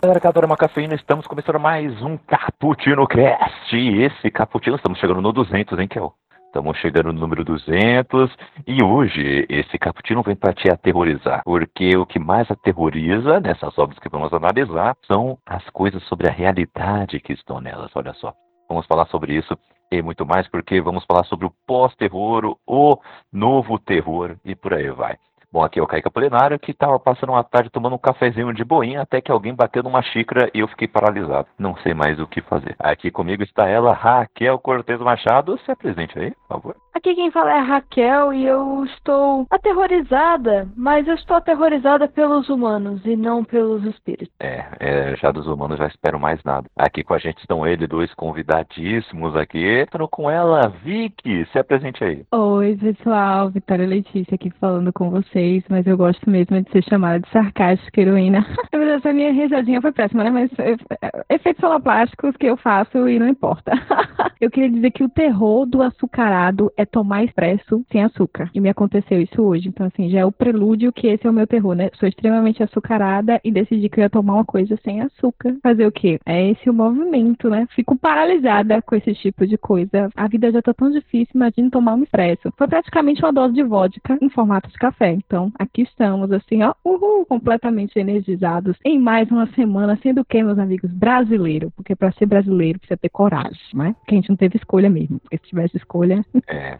Galera, Cadora uma cafeína, estamos começando mais um Cappuccino Cast. E esse Cappuccino, estamos chegando no 200, hein, Kel? Estamos chegando no número 200 e hoje esse cappuccino vem para te aterrorizar, porque o que mais aterroriza nessas obras que vamos analisar são as coisas sobre a realidade que estão nelas. Olha só, vamos falar sobre isso e muito mais, porque vamos falar sobre o pós-terror, o novo terror e por aí vai. Bom, aqui é o Kaique Apolinário, que estava passando uma tarde tomando um cafezinho de boinha, até que alguém bateu numa xícara e eu fiquei paralisado. Não sei mais o que fazer. Aqui comigo está ela, Raquel Cortez Machado. Se apresente aí, por favor. Aqui quem fala é a Raquel e eu estou aterrorizada, mas eu estou aterrorizada pelos humanos e não pelos espíritos. É, é, já dos humanos já espero mais nada. Aqui com a gente estão ele, dois convidadíssimos aqui. Estou com ela, Vicky. Se apresente aí. Oi, pessoal. Vitória Letícia aqui falando com vocês, mas eu gosto mesmo de ser chamada de sarcástica heroína. Na verdade, essa minha risadinha foi péssima, né? Mas é, é, efeitos soloplásticos que eu faço e não importa. eu queria dizer que o terror do açucarado é tomar expresso sem açúcar. E me aconteceu isso hoje. Então, assim, já é o prelúdio que esse é o meu terror, né? Sou extremamente açucarada e decidi que eu ia tomar uma coisa sem açúcar. Fazer o quê? É esse o movimento, né? Fico paralisada com esse tipo de coisa. A vida já tá tão difícil, imagine tomar um expresso. Foi praticamente uma dose de vodka em formato de café. Então, aqui estamos, assim, ó, uhul, completamente energizados em mais uma semana, sendo que, meus amigos, brasileiro. Porque para ser brasileiro precisa ter coragem, né? Porque a gente não teve escolha mesmo. Porque se tivesse escolha. É.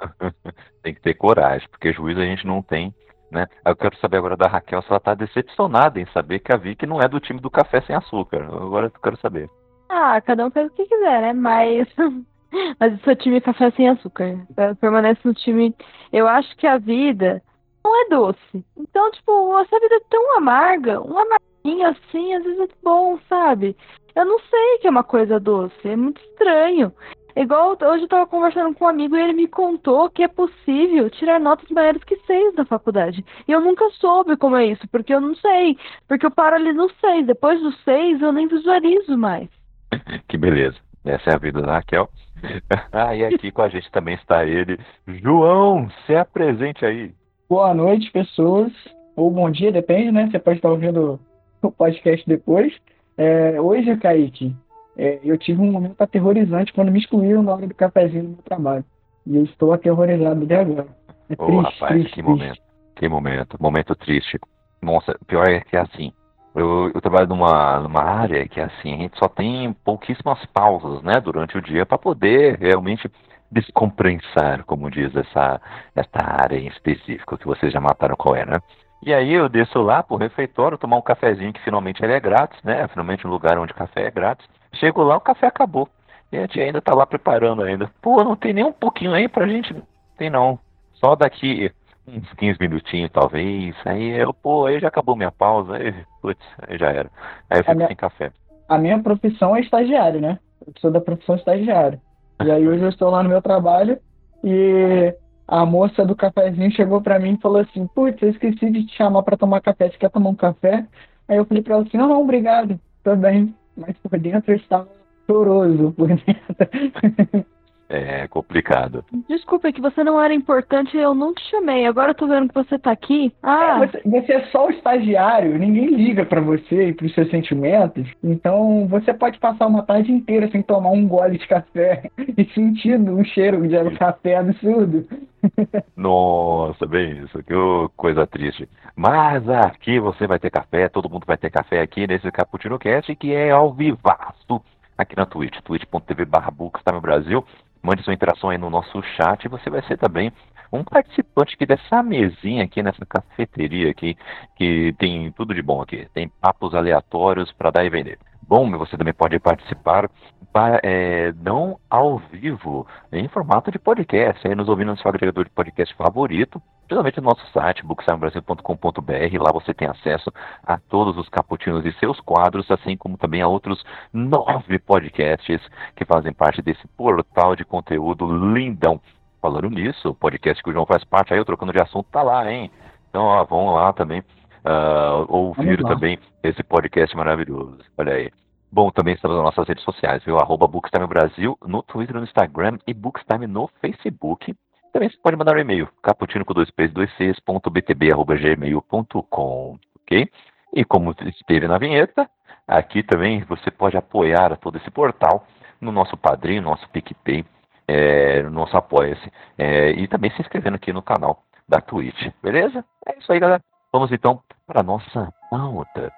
tem que ter coragem, porque juízo a gente não tem. Né? Eu quero saber agora da Raquel se ela está decepcionada em saber que a Vicky não é do time do café sem açúcar. Agora eu quero saber. Ah, cada um faz o que quiser, né? Mas. Mas eu sou time café sem açúcar. Permanece no time. Eu acho que a vida não é doce. Então, tipo, essa vida é tão amarga, um amarguinho assim, às vezes é bom, sabe? Eu não sei que é uma coisa doce, é muito estranho. Igual hoje eu tava conversando com um amigo e ele me contou que é possível tirar notas maiores que seis da faculdade. E eu nunca soube como é isso, porque eu não sei. Porque eu paro ali no seis. Depois do seis eu nem visualizo mais. que beleza. Essa é a vida da Raquel. ah, e aqui com a gente também está ele. João, se apresente aí. Boa noite, pessoas. Ou bom dia, depende, né? Você pode estar ouvindo o podcast depois. É, hoje, Kaique, é, eu tive um momento aterrorizante quando me excluíram na hora do cafezinho no meu trabalho. E eu estou aterrorizado até agora. É Ô, triste, rapaz, triste, que triste. momento. Que momento. Momento triste. Nossa, pior é que é assim. Eu, eu trabalho numa, numa área que assim, a gente só tem pouquíssimas pausas, né, durante o dia para poder realmente descompensar, como diz essa, essa área em específico, que vocês já mataram qual é, né? E aí eu desço lá pro refeitório tomar um cafezinho que finalmente ele é grátis, né? Finalmente um lugar onde café é grátis. Chego lá, o café acabou. E a gente ainda tá lá preparando ainda. Pô, não tem nem um pouquinho aí pra gente? Tem não. Só daqui uns 15 minutinhos, talvez. Aí eu, pô, aí já acabou minha pausa. Aí, putz, aí já era. Aí eu fico minha- sem café. A minha profissão é estagiário, né? Eu sou da profissão estagiário. E aí hoje eu estou lá no meu trabalho e a moça do cafezinho chegou pra mim e falou assim: Putz, eu esqueci de te chamar pra tomar café. Você quer tomar um café? Aí eu falei pra ela assim: Não, não, obrigado. Tô bem. Mas por dentro eu estava choroso por dentro. É complicado. Desculpa, é que você não era importante eu não te chamei. Agora eu tô vendo que você tá aqui. Ah, Você, você é só o estagiário, ninguém liga pra você e pros seus sentimentos. Então você pode passar uma tarde inteira sem tomar um gole de café e sentindo um cheiro de café absurdo. Nossa, bem isso, que coisa triste. Mas aqui você vai ter café, todo mundo vai ter café aqui nesse Cappuccino Cast, que é ao vivaço aqui na Twitch, twitch.tv barra Bucks, no Brasil. Mande sua interação aí no nosso chat e você vai ser também um participante aqui dessa mesinha aqui, nessa cafeteria aqui, que tem tudo de bom aqui. Tem papos aleatórios para dar e vender. Bom, você também pode participar para, é, não ao vivo, em formato de podcast, aí nos ouvindo no seu agregador de podcast favorito, principalmente no nosso site, bookstimebrasil.com.br. Lá você tem acesso a todos os caputinos e seus quadros, assim como também a outros nove podcasts que fazem parte desse portal de conteúdo lindão. Falando nisso, o podcast que o João faz parte, aí eu trocando de assunto, tá lá, hein? Então, ó, vão lá também uh, ouvir também esse podcast maravilhoso. Olha aí. Bom, também estamos nas nossas redes sociais, viu? Arroba Bookstime Brasil no Twitter, no Instagram e Bookstime no Facebook. Também você pode mandar um e-mail, caputino com dois p's, dois c's, ponto btb, arroba gmail.com, ok? E como esteve na vinheta, aqui também você pode apoiar todo esse portal no nosso padrinho, no nosso PicPay, é, no nosso Apoia-se, é, e também se inscrevendo aqui no canal da Twitch, beleza? É isso aí, galera. Vamos então para a nossa pauta.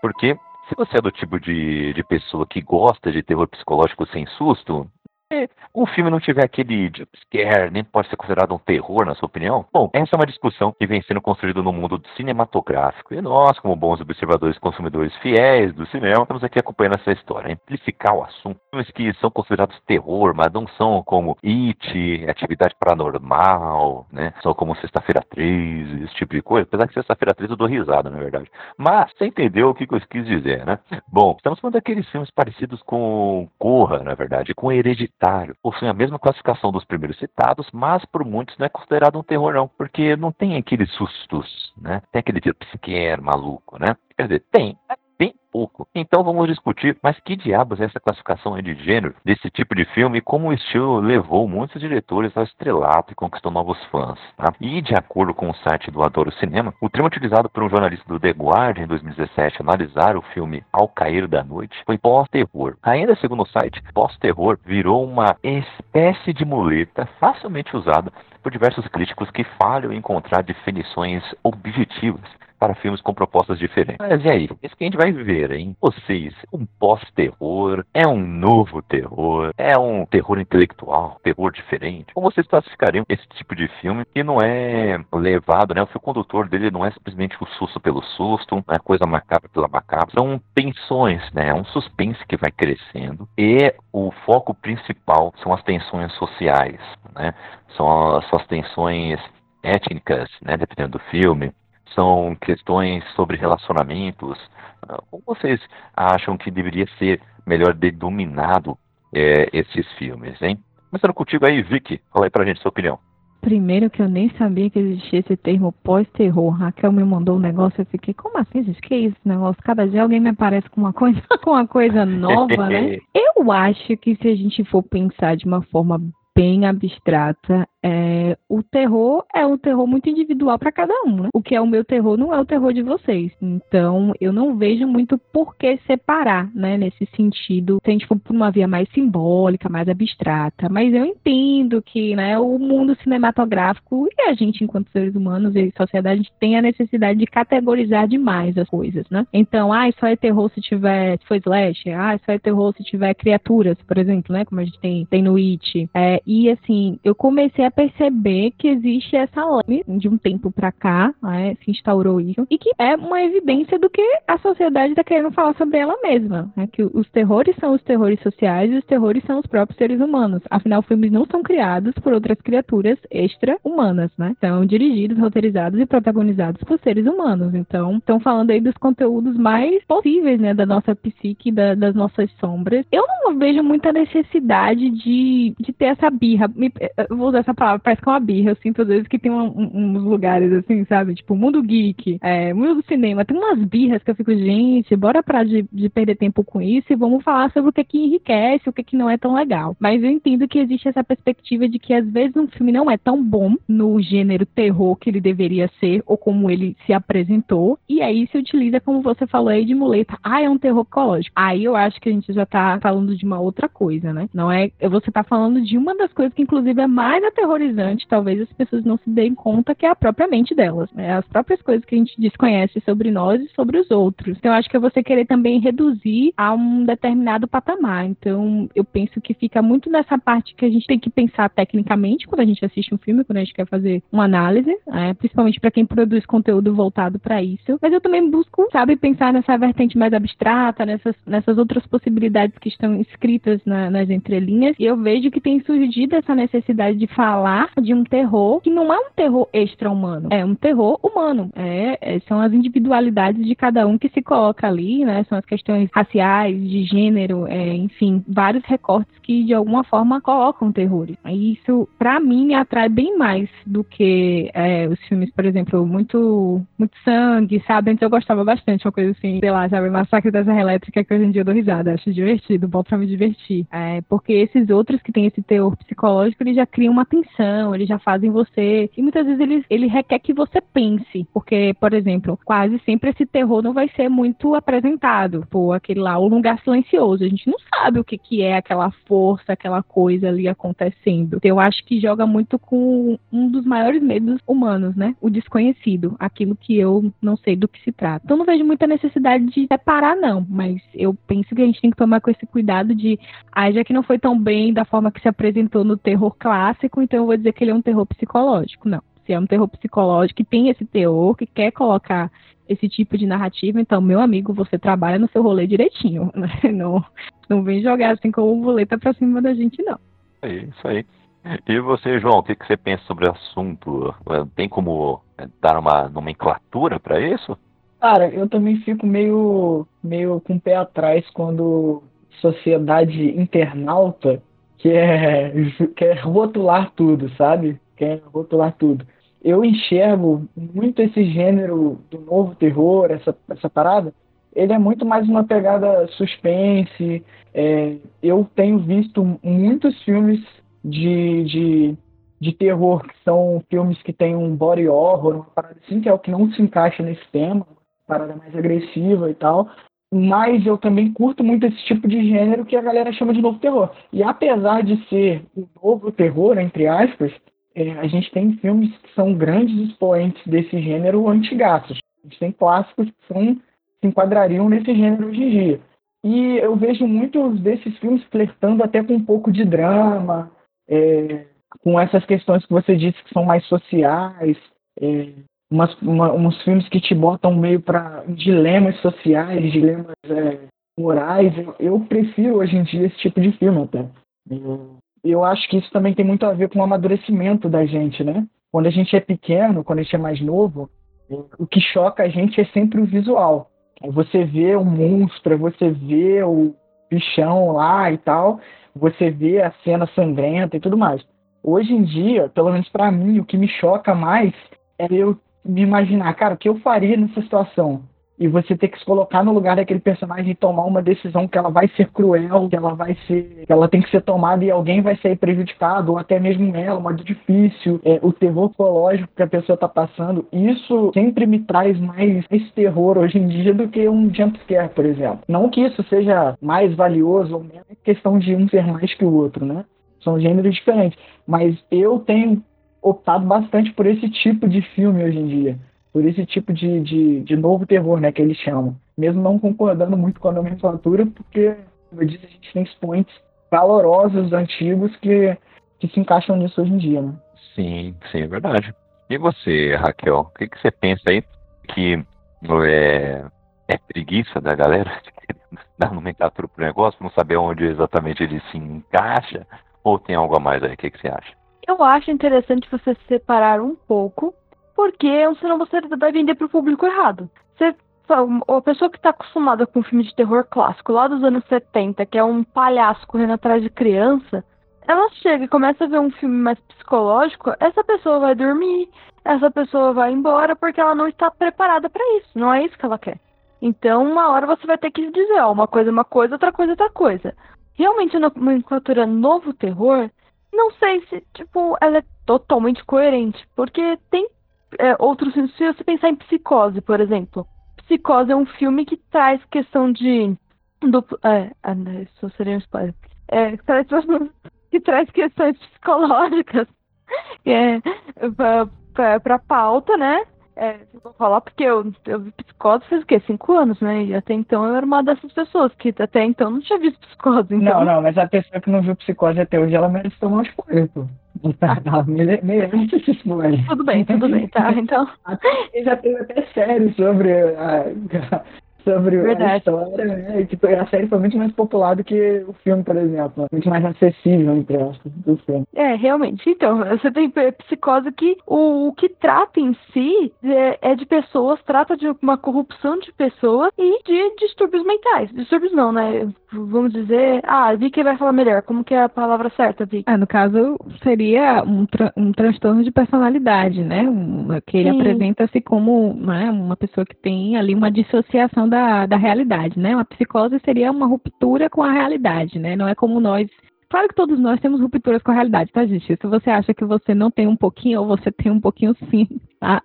Porque se você é do tipo de, de pessoa que gosta de terror psicológico sem susto, o filme não tiver aquele jumpscare, nem pode ser considerado um terror, na sua opinião? Bom, essa é uma discussão que vem sendo construída no mundo cinematográfico. E nós, como bons observadores e consumidores fiéis do cinema, estamos aqui acompanhando essa história. Amplificar o assunto. Filmes que são considerados terror, mas não são como It, Atividade Paranormal, né? São como Sexta-feira 13, esse tipo de coisa. Apesar que Sexta-feira 13 eu dou risada, na verdade. Mas você entendeu o que eu quis dizer, né? Bom, estamos falando daqueles filmes parecidos com Corra, na verdade, com Hereditário possuem a mesma classificação dos primeiros citados, mas por muitos não é considerado um terror não, porque não tem aqueles sustos, né? Tem aquele tipo psiquer maluco, né? Quer dizer, tem, pouco. Então vamos discutir, mas que diabos é essa classificação de gênero desse tipo de filme e como o estilo levou muitos diretores ao estrelato e conquistou novos fãs. Tá? E de acordo com o site do Adoro Cinema, o termo utilizado por um jornalista do The Guardian em 2017 analisar o filme Ao Cair da Noite foi pós-terror. Ainda segundo o site, pós-terror virou uma espécie de muleta facilmente usada por diversos críticos que falham em encontrar definições objetivas para filmes com propostas diferentes. Mas e aí? Isso que a gente vai ver, hein? Vocês, um pós-terror, é um novo terror, é um terror intelectual, terror diferente. Como vocês classificariam esse tipo de filme que não é levado, né? O fio condutor dele não é simplesmente o susto pelo susto, não é coisa macabra pela macabra. São tensões, né? É um suspense que vai crescendo e o foco principal são as tensões sociais, né? São as, suas tensões étnicas, né? Dependendo do filme são questões sobre relacionamentos. Ah, como vocês acham que deveria ser melhor denominado é, esses filmes, hein? Começando contigo aí, Vicky, fala aí pra gente sua opinião. Primeiro que eu nem sabia que existia esse termo pós-terror. Raquel me mandou um negócio, eu fiquei, como assim, gente? Que é esse negócio? Cada dia alguém me aparece com uma coisa, com uma coisa nova, né? Eu acho que se a gente for pensar de uma forma bem abstrata, é, o terror é um terror muito individual para cada um, né? O que é o meu terror não é o terror de vocês. Então, eu não vejo muito por que separar, né? Nesse sentido, se a gente for por uma via mais simbólica, mais abstrata. Mas eu entendo que, né, o mundo cinematográfico e a gente, enquanto seres humanos e sociedade, a tem a necessidade de categorizar demais as coisas, né? Então, ah, só é terror se tiver, se for slash, ah, só é terror se tiver criaturas, por exemplo, né? Como a gente tem, tem no It. É, e assim, eu comecei perceber que existe essa lei de um tempo para cá, né, se instaurou isso, e que é uma evidência do que a sociedade está querendo falar sobre ela mesma, né, que os terrores são os terrores sociais e os terrores são os próprios seres humanos. Afinal, filmes não são criados por outras criaturas extra-humanas, né? São dirigidos, roteirizados e protagonizados por seres humanos. Então, estão falando aí dos conteúdos mais possíveis, né, da nossa psique, da, das nossas sombras. Eu não vejo muita necessidade de, de ter essa birra. Eu vou usar essa palavra, parece que é uma birra. Eu sinto às vezes que tem um, um, uns lugares assim, sabe? Tipo, mundo geek, é, mundo do cinema. Tem umas birras que eu fico, gente, bora parar de, de perder tempo com isso e vamos falar sobre o que que enriquece, o que que não é tão legal. Mas eu entendo que existe essa perspectiva de que às vezes um filme não é tão bom no gênero terror que ele deveria ser ou como ele se apresentou. E aí se utiliza, como você falou aí, de muleta. Ah, é um terror psicológico. Aí eu acho que a gente já tá falando de uma outra coisa, né? Não é. Você tá falando de uma das coisas que, inclusive, é mais aterrorizante, talvez as pessoas não se deem conta que é a própria mente delas, né? As próprias coisas que a gente desconhece sobre nós e sobre os outros. Então, acho que é você querer também reduzir a um determinado patamar. Então, eu penso que fica muito nessa parte que a gente tem que pensar tecnicamente quando a gente assiste um filme, quando a gente quer fazer uma análise, né? principalmente para quem produz conteúdo voltado para isso. Mas eu também busco, sabe, pensar nessa vertente mais abstrata, nessas, nessas outras possibilidades que estão escritas na, nas entrelinhas. E eu vejo que tem surgido essa necessidade de falar de um terror que não é um terror extra-humano, é um terror humano. É, é, são as individualidades de cada um que se coloca ali, né? São as questões raciais, de gênero, é, enfim, vários recortes que de alguma forma colocam terror. E isso, para mim, me atrai bem mais do que é, os filmes, por exemplo, muito, muito sangue, sabe? Antes eu gostava bastante, uma coisa assim, sei lá, sabe? Massacre da Serra Elétrica, que hoje em dia eu dou risada, acho divertido, bom pra me divertir. É, porque esses outros que têm esse teor psicológico, eles já criam uma tensão, eles já fazem você. E muitas vezes ele, ele requer que você pense. Porque, por exemplo, quase sempre esse terror não vai ser muito apresentado. Pô, aquele lá, o lugar silencioso. A gente não sabe o que, que é aquela força, aquela coisa ali acontecendo. Então, eu acho que joga muito com um dos maiores medos humanos, né? O desconhecido, aquilo que eu não sei do que se trata. Então, não vejo muita necessidade de separar, não. Mas eu penso que a gente tem que tomar com esse cuidado de, ah, já que não foi tão bem da forma que se apresentou no terror clássico, então eu vou dizer que ele é um terror psicológico. Não. Se é um terror psicológico que tem esse teor, que quer colocar esse tipo de narrativa, então, meu amigo, você trabalha no seu rolê direitinho, né? Não, não vem jogar assim como boleta pra cima da gente, não. É isso aí. E você, João, o que, que você pensa sobre o assunto? Tem como é, dar uma nomenclatura para isso? Cara, eu também fico meio, meio com o pé atrás quando sociedade internauta quer, quer rotular tudo, sabe? Quer rotular tudo eu enxergo muito esse gênero do novo terror, essa, essa parada, ele é muito mais uma pegada suspense. É, eu tenho visto muitos filmes de, de, de terror que são filmes que têm um body horror, uma parada assim, que é o que não se encaixa nesse tema, parada mais agressiva e tal. Mas eu também curto muito esse tipo de gênero que a galera chama de novo terror. E apesar de ser o novo terror, entre aspas, é, a gente tem filmes que são grandes expoentes desse gênero antigaços. A gente tem clássicos que são, se enquadrariam nesse gênero hoje em dia. E eu vejo muitos desses filmes flertando até com um pouco de drama, é, com essas questões que você disse que são mais sociais, é, umas, uma, uns filmes que te botam meio para dilemas sociais, dilemas é, morais. Eu, eu, prefiro hoje em dia esse tipo de filme até. Eu, eu acho que isso também tem muito a ver com o amadurecimento da gente, né? Quando a gente é pequeno, quando a gente é mais novo, o que choca a gente é sempre o visual. Você vê o monstro, você vê o bichão lá e tal, você vê a cena sangrenta e tudo mais. Hoje em dia, pelo menos para mim, o que me choca mais é eu me imaginar, cara, o que eu faria nessa situação? e você ter que se colocar no lugar daquele personagem e tomar uma decisão que ela vai ser cruel, que ela vai ser, que ela tem que ser tomada e alguém vai ser prejudicado, ou até mesmo ela, muito difícil, é, o terror psicológico que a pessoa está passando, isso sempre me traz mais esse terror hoje em dia do que um jumpscare, por exemplo. Não que isso seja mais valioso ou menos, é questão de um ser mais que o outro, né? São gêneros diferentes. Mas eu tenho optado bastante por esse tipo de filme hoje em dia por esse tipo de, de, de novo terror, né, que eles chamam. Mesmo não concordando muito com a nomenclatura, porque, como eu disse, a gente tem expoentes valorosos, antigos, que, que se encaixam nisso hoje em dia, né? Sim, sim, é verdade. E você, Raquel, o que, que você pensa aí que é, é preguiça da galera dar nomenclatura pro negócio, não saber onde exatamente ele se encaixa? Ou tem algo a mais aí? O que, que você acha? Eu acho interessante você separar um pouco porque senão você vai vender para o público errado. Você, a pessoa que está acostumada com um filme de terror clássico lá dos anos 70, que é um palhaço correndo atrás de criança, ela chega e começa a ver um filme mais psicológico, essa pessoa vai dormir, essa pessoa vai embora porque ela não está preparada para isso. Não é isso que ela quer. Então, uma hora você vai ter que dizer, ó, uma coisa é uma coisa, outra coisa é outra coisa. Realmente, uma nomenclatura novo terror, não sei se, tipo, ela é totalmente coerente, porque tem é, outros filmes, se você pensar em Psicose, por exemplo. Psicose é um filme que traz questão de. Duplo, é, ah, isso seria um spoiler. É, traz, que traz questões psicológicas é, pra, pra, pauta, né? É, vou falar porque eu, eu vi psicose faz o quê? Cinco anos, né? E até então eu era uma dessas pessoas que até então não tinha visto psicose. Então... Não, não, mas a pessoa que não viu psicose até hoje, ela merece tomar um spoiler, pô. Ela merece esse spoiler. Tudo bem, tudo bem, tá? Então. Já teve até série sobre a, sobre Verdade. a história, né? E, tipo, a série foi muito mais popular do que o filme, por exemplo. Muito mais acessível, entre aspas, do filme. É, realmente. Então, você tem psicose que o, o que trata em si é, é, de pessoas, trata de uma corrupção de pessoas e de distúrbios mentais. Distúrbios não, né? Vamos dizer. Ah, Vicky vai falar melhor. Como que é a palavra certa, Vicky? Ah, no caso, seria um, tra um transtorno de personalidade, né? Um, que ele apresenta-se como né, uma pessoa que tem ali uma dissociação da, da realidade, né? Uma psicose seria uma ruptura com a realidade, né? Não é como nós. Claro que todos nós temos rupturas com a realidade, tá, gente? Se você acha que você não tem um pouquinho, ou você tem um pouquinho sim, tá?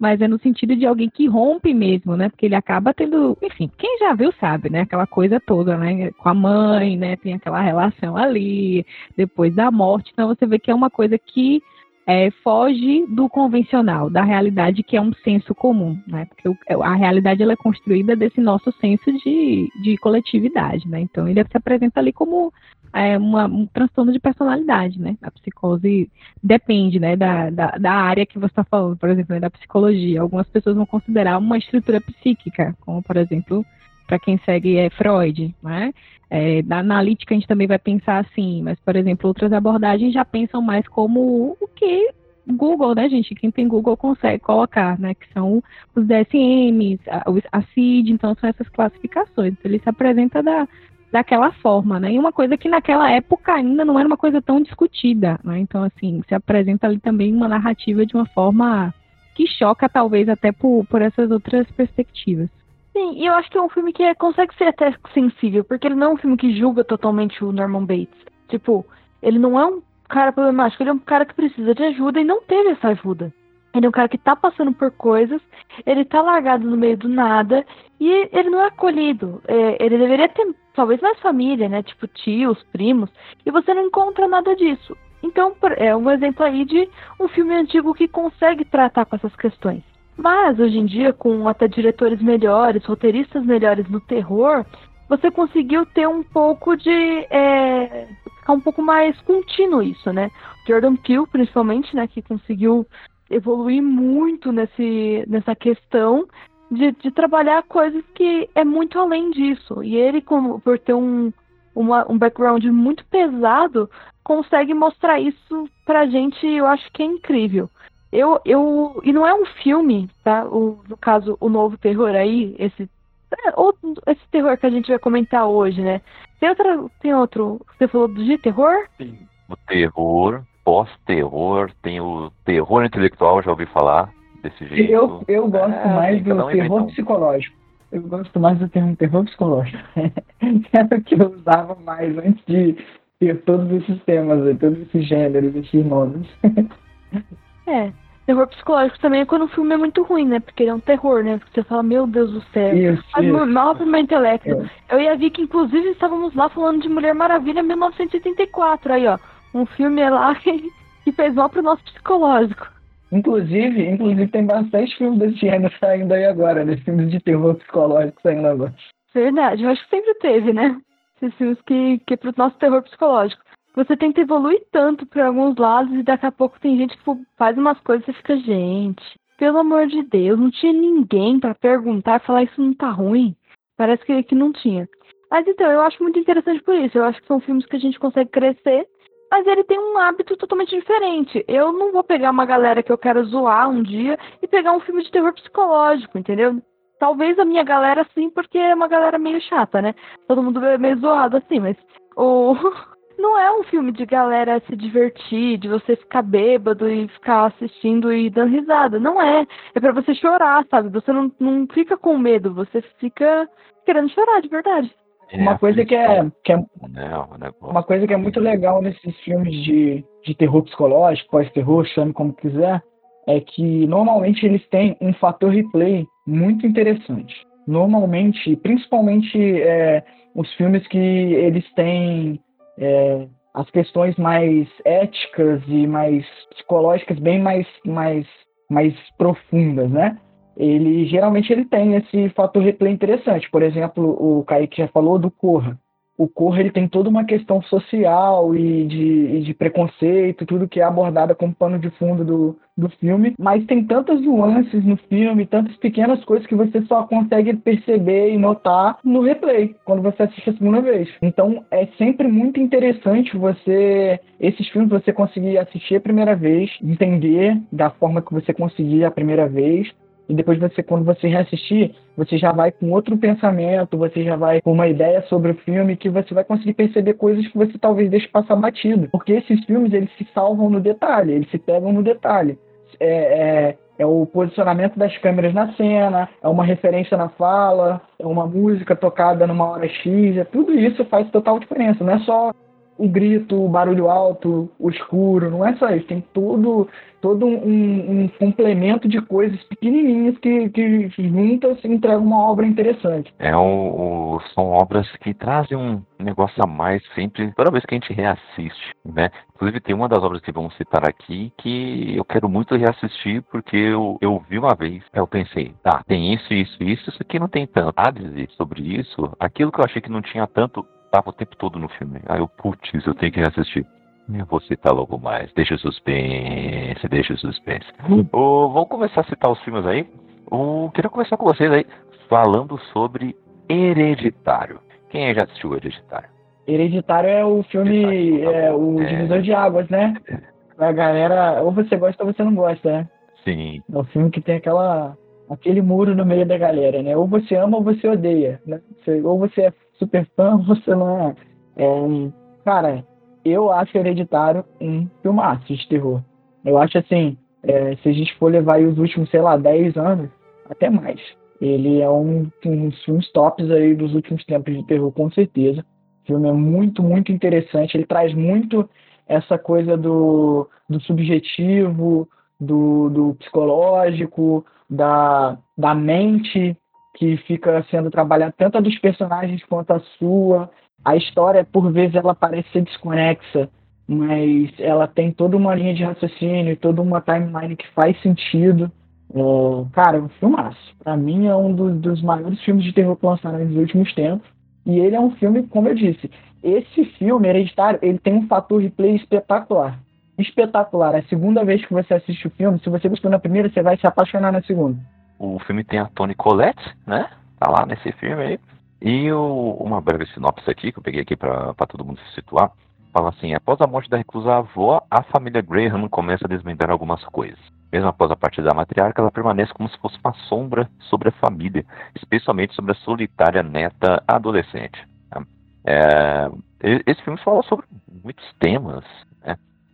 Mas é no sentido de alguém que rompe mesmo, né? Porque ele acaba tendo, enfim, quem já viu sabe, né? Aquela coisa toda, né? Com a mãe, né? Tem aquela relação ali, depois da morte. Então você vê que é uma coisa que é, foge do convencional, da realidade que é um senso comum, né? Porque o, a realidade ela é construída desse nosso senso de, de coletividade, né? Então ele se apresenta ali como é, uma, um transtorno de personalidade, né? A psicose depende, né, da, da, da área que você está falando, por exemplo, né, da psicologia. Algumas pessoas vão considerar uma estrutura psíquica, como por exemplo para quem segue é Freud, né? É, na analítica a gente também vai pensar assim, mas, por exemplo, outras abordagens já pensam mais como o que Google, né, gente? Quem tem Google consegue colocar, né? Que são os DSMs, a, a CID, então são essas classificações. Então, ele se apresenta da, daquela forma, né? E uma coisa que naquela época ainda não era uma coisa tão discutida, né? Então, assim, se apresenta ali também uma narrativa de uma forma que choca, talvez, até por, por essas outras perspectivas. Sim, e eu acho que é um filme que é, consegue ser até sensível, porque ele não é um filme que julga totalmente o Norman Bates. Tipo, ele não é um cara problemático, ele é um cara que precisa de ajuda e não teve essa ajuda. Ele é um cara que tá passando por coisas, ele tá largado no meio do nada e ele não é acolhido. É, ele deveria ter talvez mais família, né? Tipo tios, primos, e você não encontra nada disso. Então, é um exemplo aí de um filme antigo que consegue tratar com essas questões. Mas hoje em dia, com até diretores melhores, roteiristas melhores no terror, você conseguiu ter um pouco de. É, ficar um pouco mais contínuo isso, né? Jordan Peele, principalmente, né, que conseguiu evoluir muito nesse, nessa questão de, de trabalhar coisas que é muito além disso. E ele, como, por ter um, uma, um background muito pesado, consegue mostrar isso pra gente, eu acho que é incrível. Eu, eu, e não é um filme, tá? O, no caso, o novo terror aí, esse, é, outro, esse terror que a gente vai comentar hoje, né? Tem, outra, tem outro, você falou de terror? Sim, o terror, pós-terror, tem o terror intelectual, já ouvi falar desse jeito. Eu, eu gosto é, mais do um terror então. psicológico. Eu gosto mais do termo terror psicológico. Era o que eu usava mais antes de ter todos esses temas, todos esses gêneros, esses nomes. É. Terror psicológico também é quando o filme é muito ruim, né? Porque ele é um terror, né? Você fala, meu Deus do céu. Isso, Faz isso. mal pro meu intelecto. É. Eu e a Vicky, inclusive, estávamos lá falando de Mulher Maravilha 1984. Aí, ó. Um filme lá que, que fez mal pro nosso psicológico. Inclusive, inclusive tem bastante filmes desse gênero saindo aí agora, né? Filmes de terror psicológico saindo agora. Verdade, eu acho que sempre teve, né? Esses filmes que, que é pro nosso terror psicológico você tenta evoluir tanto para alguns lados e daqui a pouco tem gente que faz umas coisas e fica, gente, pelo amor de Deus, não tinha ninguém para perguntar, falar isso não tá ruim. Parece que, que não tinha. Mas então, eu acho muito interessante por isso. Eu acho que são filmes que a gente consegue crescer, mas ele tem um hábito totalmente diferente. Eu não vou pegar uma galera que eu quero zoar um dia e pegar um filme de terror psicológico, entendeu? Talvez a minha galera sim, porque é uma galera meio chata, né? Todo mundo é meio zoado assim, mas o não é um filme de galera se divertir, de você ficar bêbado e ficar assistindo e dando risada. Não é. É para você chorar, sabe? Você não, não fica com medo, você fica querendo chorar de verdade. É, uma coisa que é, que é uma coisa que é muito legal nesses filmes de, de terror psicológico, pós-terror, chame como quiser, é que normalmente eles têm um fator replay muito interessante. Normalmente, principalmente é, os filmes que eles têm é, as questões mais éticas e mais psicológicas bem mais, mais, mais profundas, né? Ele geralmente ele tem esse fator replay interessante. Por exemplo, o Kaique já falou do Corra o Corra ele tem toda uma questão social e de, e de preconceito, tudo que é abordada como pano de fundo do, do filme, mas tem tantas nuances no filme, tantas pequenas coisas que você só consegue perceber e notar no replay, quando você assiste a segunda vez. Então é sempre muito interessante você, esses filmes, você conseguir assistir a primeira vez, entender da forma que você conseguir a primeira vez, e depois você, quando você reassistir, você já vai com outro pensamento, você já vai com uma ideia sobre o filme que você vai conseguir perceber coisas que você talvez deixe passar batido. Porque esses filmes, eles se salvam no detalhe, eles se pegam no detalhe. É, é, é o posicionamento das câmeras na cena, é uma referência na fala, é uma música tocada numa hora X, é, tudo isso faz total diferença. Não é só o grito, o barulho alto, o escuro, não é só isso, tem todo, todo um, um complemento de coisas pequenininhas que, que juntas entregam uma obra interessante. É o, o, são obras que trazem um negócio a mais sempre, toda vez que a gente reassiste, né? Inclusive tem uma das obras que vamos citar aqui que eu quero muito reassistir porque eu, eu vi uma vez, eu pensei, tá, tem isso, isso, isso, isso aqui não tem tanto. A dizer sobre isso, aquilo que eu achei que não tinha tanto tava o tempo todo no filme. Aí eu, putz, eu tenho que reassistir. Você tá logo mais. Deixa o suspense, deixa o suspense. Hum. Oh, vamos começar a citar os filmes aí. Oh, queria começar com vocês aí, falando sobre Hereditário. Quem já assistiu Hereditário? Hereditário é o filme, tá é, o é... divisor de águas, né? A galera, ou você gosta ou você não gosta, né? Sim. É o filme que tem aquela aquele muro no meio da galera, né? Ou você ama ou você odeia, né? Ou você é super fã, você não é. é cara, eu acho Hereditário um filmaço de terror. Eu acho assim, é, se a gente for levar os últimos, sei lá, 10 anos, até mais. Ele é um, um dos filmes tops aí dos últimos tempos de terror, com certeza. O filme é muito, muito interessante. Ele traz muito essa coisa do, do subjetivo, do, do psicológico, da, da mente que fica sendo trabalhada tanto a dos personagens quanto a sua. A história, por vezes, ela parece ser desconexa, mas ela tem toda uma linha de raciocínio, toda uma timeline que faz sentido. É, cara, é um filmaço. Pra mim, é um dos, dos maiores filmes de terror que lançaram nos últimos tempos. E ele é um filme, como eu disse, esse filme, Hereditário, ele tem um fator replay espetacular. Espetacular. É a segunda vez que você assiste o filme, se você gostou na primeira, você vai se apaixonar na segunda. O filme tem a Toni Collette, né? Tá lá nesse filme aí. E o, uma breve sinopse aqui, que eu peguei aqui para todo mundo se situar, fala assim: após a morte da reclusa avó, a família Graham começa a desvendar algumas coisas. Mesmo após a partida da matriarca, ela permanece como se fosse uma sombra sobre a família, especialmente sobre a solitária neta adolescente. É, esse filme fala sobre muitos temas,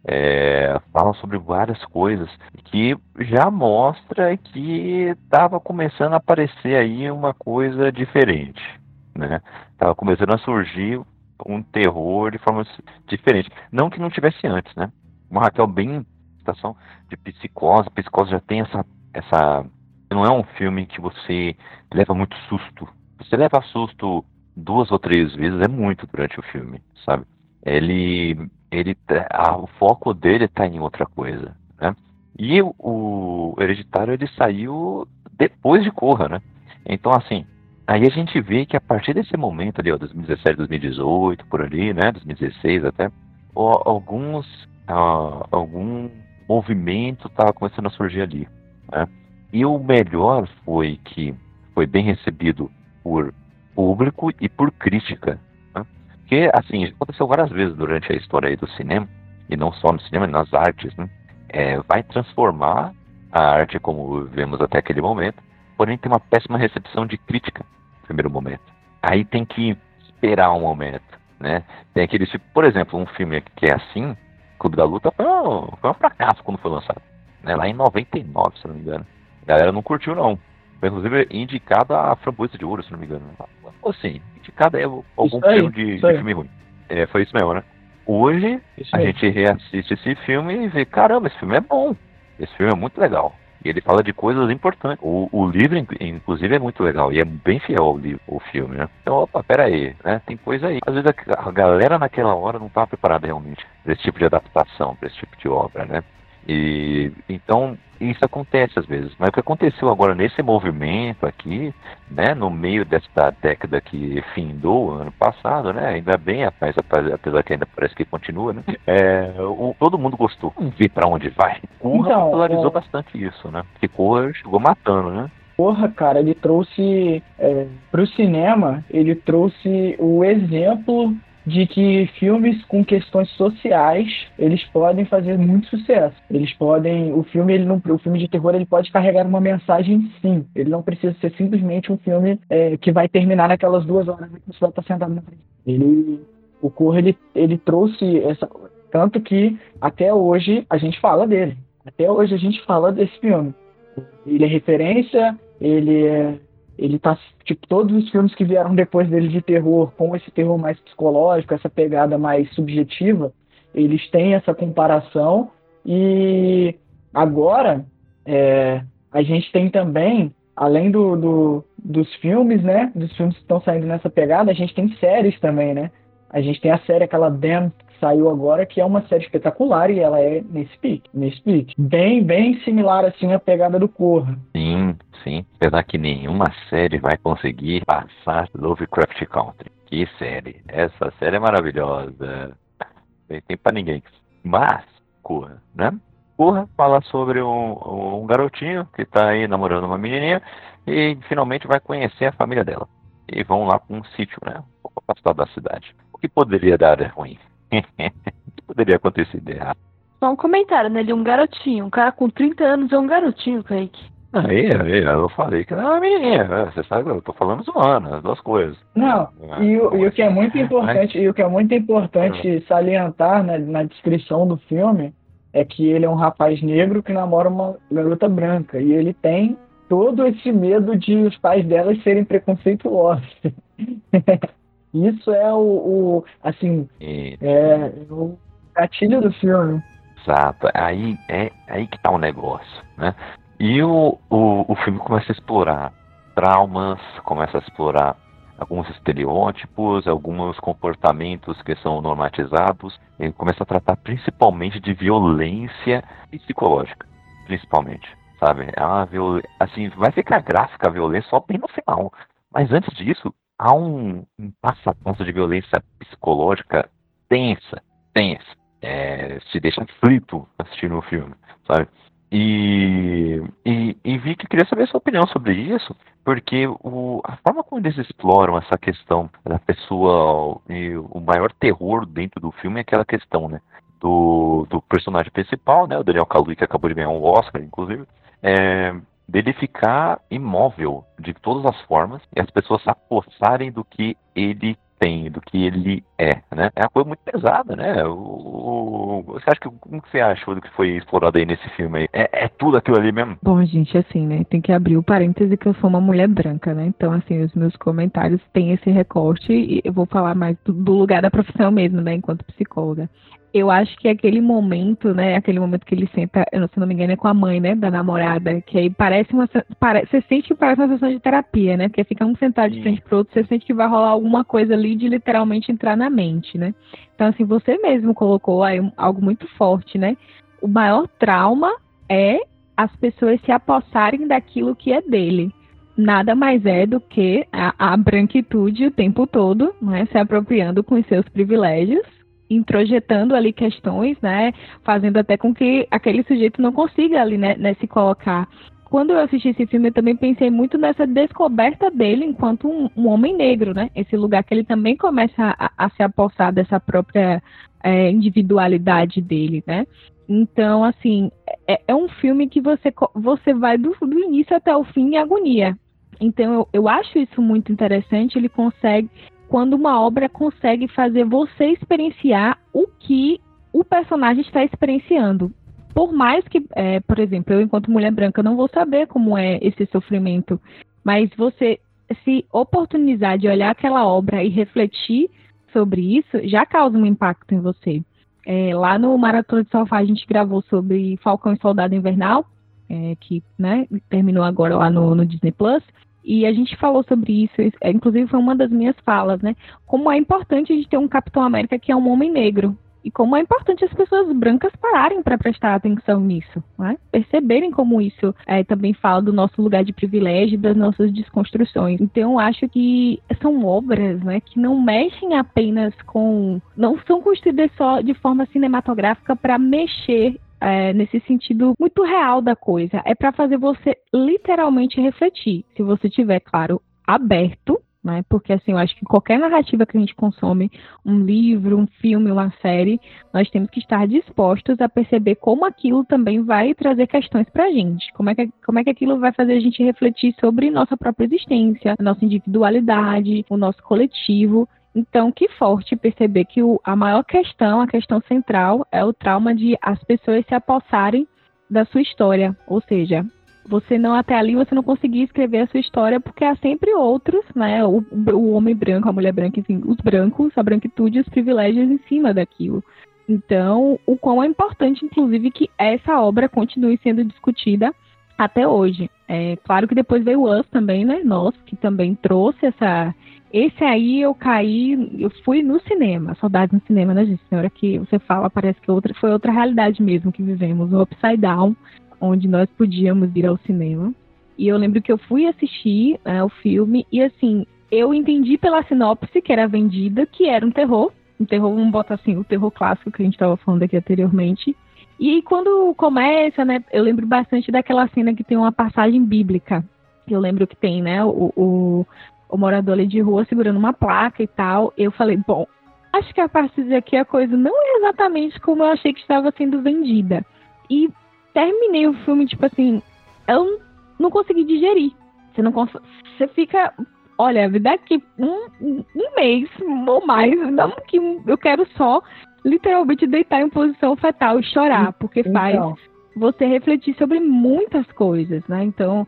é, fala sobre várias coisas que já mostra que estava começando a aparecer aí uma coisa diferente, né? Tava começando a surgir um terror de forma diferente, não que não tivesse antes, né? Uma Raquel bem situação de psicose, psicose já tem essa essa não é um filme que você leva muito susto. Você leva susto duas ou três vezes é muito durante o filme, sabe? Ele ele a, o foco dele está em outra coisa, né? E o, o Hereditário ele saiu depois de Corra, né? Então assim, aí a gente vê que a partir desse momento ali, ó, 2017, 2018, por ali, né, 2016 até, ó, alguns ó, algum movimento estava começando a surgir ali, né? E o melhor foi que foi bem recebido por público e por crítica, porque, assim, aconteceu várias vezes durante a história do cinema, e não só no cinema, nas artes, né? É, vai transformar a arte como vemos até aquele momento, porém tem uma péssima recepção de crítica no primeiro momento. Aí tem que esperar um momento, né? Tem aquele tipo, por exemplo, um filme que é assim, Clube da Luta, foi um, foi um fracasso quando foi lançado. Né? Lá em 99, se não me engano. A galera não curtiu, não. Foi, inclusive, indicado a framboesa de ouro, se não me engano. Assim, indicado é algum filme de, de, filme ruim. É, foi isso mesmo, né? Hoje, isso a aí. gente reassiste esse filme e vê, caramba, esse filme é bom. Esse filme é muito legal. E ele fala de coisas importantes. O, o livro, inclusive, é muito legal e é bem fiel ao livro, o filme, né? Então, opa, peraí, né? Tem coisa aí. Às vezes a, a galera naquela hora não tá preparada realmente para esse tipo de adaptação, para esse tipo de obra, né? E então isso acontece às vezes. Mas o que aconteceu agora nesse movimento aqui, né, no meio desta década que findou ano passado, né, ainda bem, apesar, apesar que ainda parece que continua, né, é, o, todo mundo gostou. Vamos ver para onde vai. Corra então, popularizou é... bastante isso, né, porque Corra chegou matando, né. Porra, cara, ele trouxe é, para o cinema, ele trouxe o exemplo de que filmes com questões sociais eles podem fazer muito sucesso. Eles podem, o filme ele não, o filme de terror ele pode carregar uma mensagem sim. Ele não precisa ser simplesmente um filme é, que vai terminar naquelas duas horas que você vai estar sentado na frente. Ele, o Corra ele, ele trouxe essa tanto que até hoje a gente fala dele. Até hoje a gente fala desse filme. Ele é referência, ele é ele tá tipo todos os filmes que vieram depois dele de terror com esse terror mais psicológico essa pegada mais subjetiva eles têm essa comparação. E agora é, a gente tem também além do, do, dos filmes né dos filmes que estão saindo nessa pegada a gente tem séries também né. A gente tem a série aquela Damn que saiu agora que é uma série espetacular e ela é nesse pique nesse pique bem bem similar assim à pegada do Corra sim sim. Apesar que nenhuma série vai conseguir passar Lovecraft Country. Que série. Essa série é maravilhosa. Tem, tem pra ninguém. Mas, Corra, né? Corra fala sobre um, um garotinho que tá aí namorando uma menininha e finalmente vai conhecer a família dela. E vão lá para um sítio, né? Um pouco afastado da cidade. O que poderia dar ruim? Que poderia acontecer de errado? Só um comentário, né? Ele é um garotinho. Um cara com 30 anos é um garotinho, Kaique. Aí, aí, eu falei que era uma menininha, né? você sabe, eu tô falando zoando, as duas coisas. Não, é, e, o, e o que é muito importante, e o que é muito importante salientar na, na descrição do filme é que ele é um rapaz negro que namora uma garota branca, e ele tem todo esse medo de os pais delas serem preconceituosos. Isso é o, o assim, é o gatilho do filme. Exato, aí é aí que tá o negócio, né? E o, o, o filme começa a explorar traumas, começa a explorar alguns estereótipos, alguns comportamentos que são normatizados. Ele começa a tratar principalmente de violência psicológica, principalmente, sabe? É viol... assim, vai ficar gráfica a violência só bem no final. Mas antes disso, há um, um de violência psicológica tensa, tensa. É, se deixa aflito assistindo o filme, sabe? E, e, e vi que queria saber a sua opinião sobre isso, porque o, a forma como eles exploram essa questão da pessoa e o maior terror dentro do filme é aquela questão, né? Do, do personagem principal, né? O Daniel Kaluuya, que acabou de ganhar um Oscar, inclusive, é, dele ficar imóvel de todas as formas e as pessoas se apossarem do que ele tem, do que ele é, né? É uma coisa muito pesada, né? O, o, você acha que como que você achou do que foi explorado aí nesse filme aí? É, é, tudo aquilo ali mesmo? Bom, gente, assim, né? Tem que abrir o parêntese que eu sou uma mulher branca, né? Então, assim, os meus comentários têm esse recorte e eu vou falar mais do, do lugar da profissão mesmo, né? Enquanto psicóloga eu acho que aquele momento, né, aquele momento que ele senta, eu não, se não me engano, é com a mãe, né, da namorada, que aí parece uma, parece, você sente que parece uma sessão de terapia, né, porque fica um sentado de frente pro outro, você sente que vai rolar alguma coisa ali de literalmente entrar na mente, né. Então, assim, você mesmo colocou aí algo muito forte, né. O maior trauma é as pessoas se apossarem daquilo que é dele. Nada mais é do que a, a branquitude o tempo todo, né, se apropriando com os seus privilégios introjetando ali questões, né, fazendo até com que aquele sujeito não consiga ali, né, né, se colocar. Quando eu assisti esse filme, eu também pensei muito nessa descoberta dele enquanto um, um homem negro, né? Esse lugar que ele também começa a, a se apossar dessa própria é, individualidade dele, né? Então, assim, é, é, um filme que você, você vai do, do início até o fim em agonia. Então, eu, eu acho isso muito interessante. Ele consegue quando uma obra consegue fazer você experienciar o que o personagem está experienciando. Por mais que, é, por exemplo, eu, enquanto mulher branca, não vou saber como é esse sofrimento, mas você se oportunizar de olhar aquela obra e refletir sobre isso já causa um impacto em você. É, lá no Maratona de Sofá a gente gravou sobre Falcão e Soldado Invernal, é, que né, terminou agora lá no, no Disney Plus. E a gente falou sobre isso, é, inclusive foi uma das minhas falas, né? Como é importante a gente ter um Capitão América que é um homem negro. E como é importante as pessoas brancas pararem para prestar atenção nisso, né? perceberem como isso é, também fala do nosso lugar de privilégio, das nossas desconstruções. Então, acho que são obras né, que não mexem apenas com. não são construídas só de forma cinematográfica para mexer é, nesse sentido muito real da coisa. É para fazer você literalmente refletir. Se você tiver, claro, aberto né? Porque assim, eu acho que qualquer narrativa que a gente consome, um livro, um filme, uma série, nós temos que estar dispostos a perceber como aquilo também vai trazer questões para a gente. Como é, que, como é que aquilo vai fazer a gente refletir sobre nossa própria existência, nossa individualidade, o nosso coletivo. Então, que forte perceber que o, a maior questão, a questão central, é o trauma de as pessoas se apossarem da sua história. Ou seja, você não até ali você não conseguia escrever a sua história porque há sempre outros, né? O, o homem branco, a mulher branca, enfim, os brancos, a branquitude, os privilégios em cima daquilo. Então, o quão é importante, inclusive, que essa obra continue sendo discutida até hoje. É claro que depois veio o Us também, né? Nós, que também trouxe essa. Esse aí eu caí, eu fui no cinema, saudade no cinema, né, gente? Senhora que você fala, parece que outra, foi outra realidade mesmo que vivemos, o Upside Down, onde nós podíamos ir ao cinema. E eu lembro que eu fui assistir né, o filme e assim, eu entendi pela sinopse que era vendida que era um terror. Um terror, vamos botar assim, o terror clássico que a gente estava falando aqui anteriormente. E quando começa, né, eu lembro bastante daquela cena que tem uma passagem bíblica. Eu lembro que tem, né, o, o, o morador ali de rua segurando uma placa e tal. Eu falei, bom, acho que a partir daqui a coisa não é exatamente como eu achei que estava sendo vendida. E terminei o filme, tipo assim, eu não consegui digerir. Você não consegue. Você fica. Olha, daqui um, um mês ou mais, não que eu quero só literalmente deitar em posição fetal e chorar, porque então. faz você refletir sobre muitas coisas, né? Então,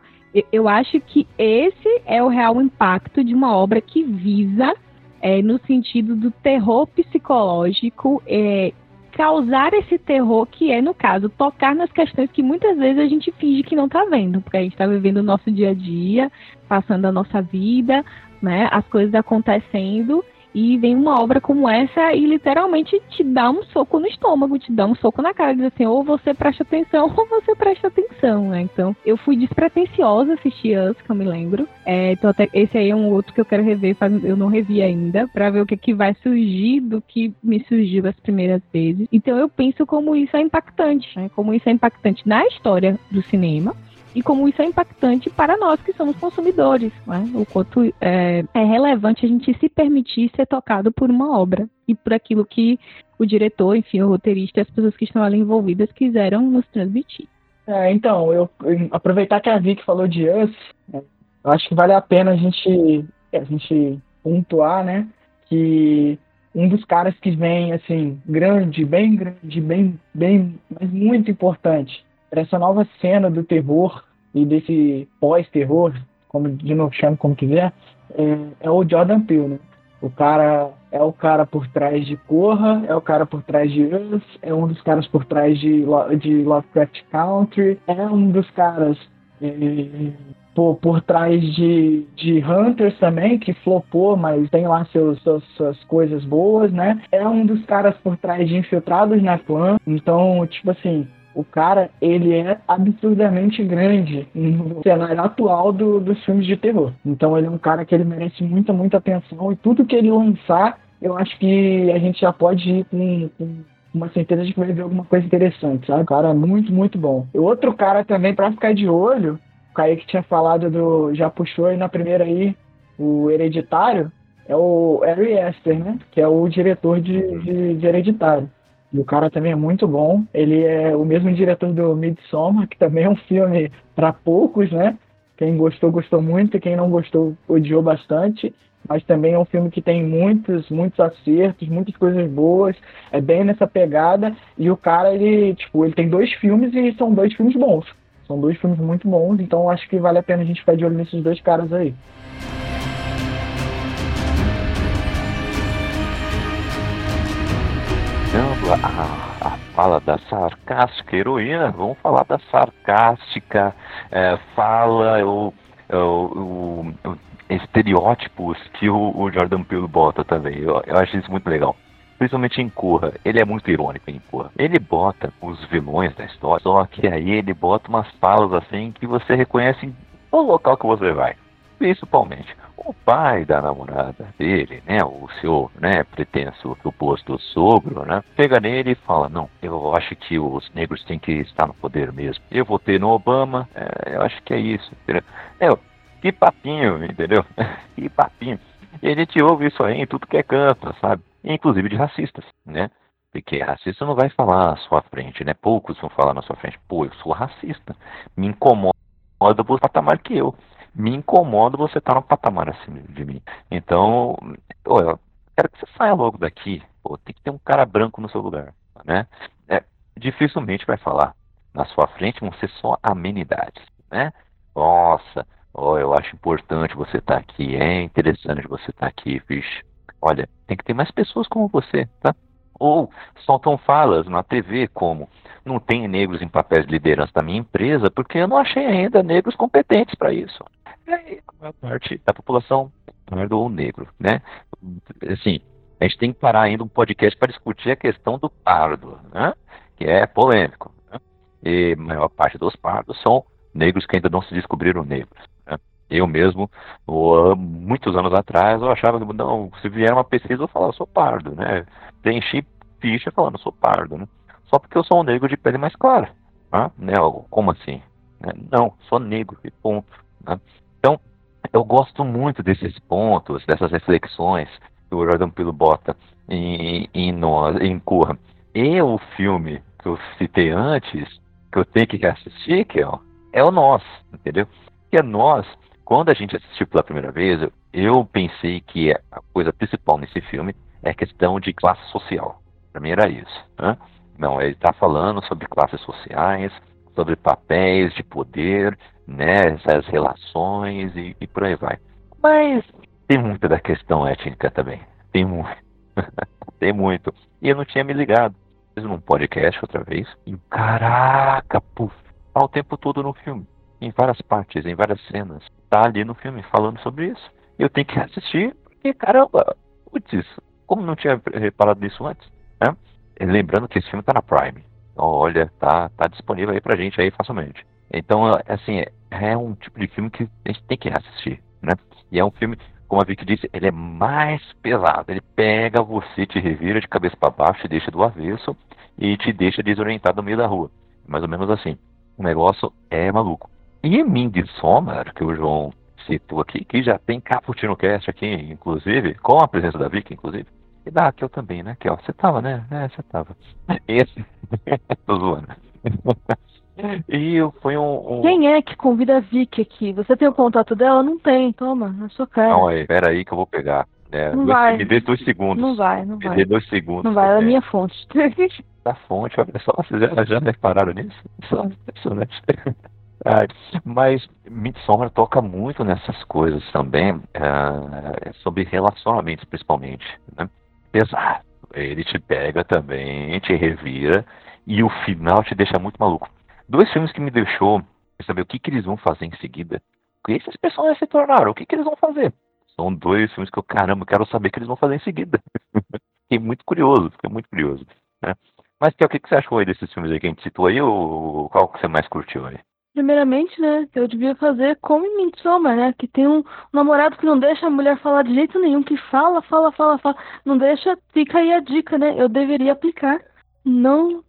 eu, acho que esse é o real impacto de uma obra que visa é, no sentido do terror psicológico é, causar esse terror que é, no caso, tocar nas questões que muitas vezes a gente finge que não está vendo, porque a gente está vivendo o nosso dia a dia, passando a nossa vida, né, as coisas acontecendo, e vem uma obra como essa e literalmente te dá um soco no estômago, te dá um soco na cara, diz assim, ou você presta atenção ou você presta atenção, né? Então, eu fui despretensiosa assistir Us, que eu me lembro. É, então até, esse aí é um outro que eu quero rever, eu não revi ainda, para ver o que, que vai surgir do que me surgiu as primeiras vezes. Então, eu penso como isso é impactante, né? Como isso é impactante na história do cinema, e como isso é impactante para nós que somos consumidores, né? o quanto é, é, relevante a gente se permitir ser tocado por uma obra e por aquilo que o diretor, enfim, o roteirista e as pessoas que estão ali envolvidas quiseram nos transmitir. É, então, eu, eu aproveitar que a Vicky falou de Us, né, eu acho que vale a pena a gente, a gente pontuar, né, que um dos caras que vem, assim, grande, bem grande, bem, bem, mas muito importante, para essa nova cena do terror e desse pós-terror, como de novo chame como quiser, é, é, o Jordan Peele, né? O cara é o cara por trás de Corra, é o cara por trás de Us, é um dos caras por trás de, de Lovecraft Country, é um dos caras é, por, por trás de, de Hunters também, que flopou, mas tem lá seus, seus, suas coisas boas, né? É um dos caras por trás de Infiltrados na Clã. Então, tipo assim, o cara, ele é absurdamente grande no cenário atual do, dos filmes de terror. Então ele é um cara que ele merece muita, muita atenção e tudo que ele lançar, eu acho que a gente já pode ir com, com uma certeza de que vai ver alguma coisa interessante, sabe? O cara é muito, muito bom. E outro cara também, para ficar de olho, o Kaique tinha falado do. Já puxou aí na primeira aí, o Hereditário, é o Harry Esther, né? Que é o diretor de, de, de Hereditário. E o cara também é muito bom. Ele é o mesmo diretor do Midsommar, que também é um filme para poucos, né? Quem gostou, gostou muito. Quem não gostou, odiou bastante. Mas também é um filme que tem muitos, muitos acertos, muitas coisas boas. É bem nessa pegada. E o cara, ele, tipo, ele tem dois filmes e são dois filmes bons. São dois filmes muito bons. Então acho que vale a pena a gente ficar de olho nesses dois caras aí. A, a fala da sarcástica heroína, vamos falar da sarcástica é, fala, o, o, o, o, estereótipos que o, Jordan Peele bota também. Eu, eu acho isso muito legal principalmente em Corra. Ele é muito irônico em Corra. Ele bota os vilões da história, só que aí ele bota umas falas assim que você reconhece no local que você vai. Principalmente o pai da namorada dele, né, o seu, né, pretenso suposto sogro, né, pega nele e fala, não, eu acho que os negros têm que estar no poder mesmo. Eu votei no Obama, é, eu acho que é isso? É, que papinho, entendeu? que papinho. E a gente ouve isso aí em tudo que é canto, sabe? Inclusive de racistas, né? Porque racista não vai falar à sua frente, né? Poucos vão falar na sua frente. Pô, eu sou racista. Me incomoda o patamar que eu me incomoda você estar tá no patamar acima de mim. Então, pô, eu quero que você saia logo daqui. Pô, tem que ter um cara branco no seu lugar, né? É, dificilmente vai falar. Na sua frente vão ser só amenidades, né? Nossa, oh, eu acho importante você estar tá aqui, é interessante você estar tá aqui, vixe. Olha, tem que ter mais pessoas como você, tá? Ou soltam falas na TV como não tem negros em papéis de liderança da minha empresa porque eu não achei ainda negros competentes para isso. É, a maior parte da população pardo ou negro, né? Assim, a gente tem que parar ainda um podcast para discutir a questão do pardo, né? Que é polêmico. Né? E a maior parte dos pardos são negros que ainda não se descobriram negros. Né? Eu mesmo, muitos anos atrás, eu achava que não, se vier uma pesquisa, eu falar, eu sou pardo, né? Preenchi ficha falando, sou pardo, né? Só porque eu sou um negro de pele mais clara. Né? Como assim? Né? Não, sou negro e ponto. Né? Então, eu gosto muito desses pontos, dessas reflexões que o Jordan Peele bota em, em, nós, em Corra. E o filme que eu citei antes, que eu tenho que assistir, que é, é o Nós, entendeu? Que é Nós, quando a gente assistiu pela primeira vez, eu, eu pensei que a coisa principal nesse filme é a questão de classe social. Para mim era isso. Né? Não, ele está falando sobre classes sociais, sobre papéis de poder, né, essas relações e, e por aí vai. Mas tem muita da questão étnica também. Tem muito. tem muito. E eu não tinha me ligado. Fiz num podcast outra vez. E caraca, puf, tá o tempo todo no filme. Em várias partes, em várias cenas. Tá ali no filme falando sobre isso. Eu tenho que assistir, porque caramba, putz, como não tinha reparado nisso antes, né? Lembrando que esse filme tá na Prime. Olha, tá, tá disponível aí pra gente aí facilmente. Então, assim, é um tipo de filme que a gente tem que assistir, né? E é um filme, como a Vicky disse, ele é mais pesado. Ele pega você, te revira de cabeça para baixo, te deixa do avesso e te deixa desorientado no meio da rua. Mais ou menos assim. O negócio é maluco. E Midsommar, que o João citou aqui, que já tem Caputino Cast aqui, inclusive, com a presença da Vicky, inclusive. E da Raquel também, né, Kel? Você tava, né? É, você tava. Esse. Tô zoando. E foi um, um, Quem é que convida a Vicky aqui? Você tem o contato dela? Não tem, toma, na sua cara. Não, aí, pera aí que eu vou pegar. É, não dois, vai. Me dê dois segundos. Não vai, não me vai. Me dê dois segundos. Não vai, ela é minha fonte. a fonte, olha só, vocês já, já repararam nisso? Só impressionante. Ah, mas Midsommar toca muito nessas coisas também, uh, sobre relacionamentos principalmente. Né? Pesado. Ele te pega também, te revira, e o final te deixa muito maluco. Dois filmes que me deixou saber o que, que eles vão fazer em seguida. O que esses personagens se tornaram? O que, que eles vão fazer? São dois filmes que eu, caramba, quero saber o que eles vão fazer em seguida. fiquei muito curioso, fiquei muito curioso. Né? Mas, o que, que você achou aí desses filmes aí que a gente citou aí, ou qual que você mais curtiu aí? Primeiramente, né, eu devia fazer como em Midsommar, né, que tem um, um, namorado que não deixa a mulher falar de jeito nenhum, que fala, fala, fala, fala, não deixa, fica aí a dica, né, eu deveria aplicar, não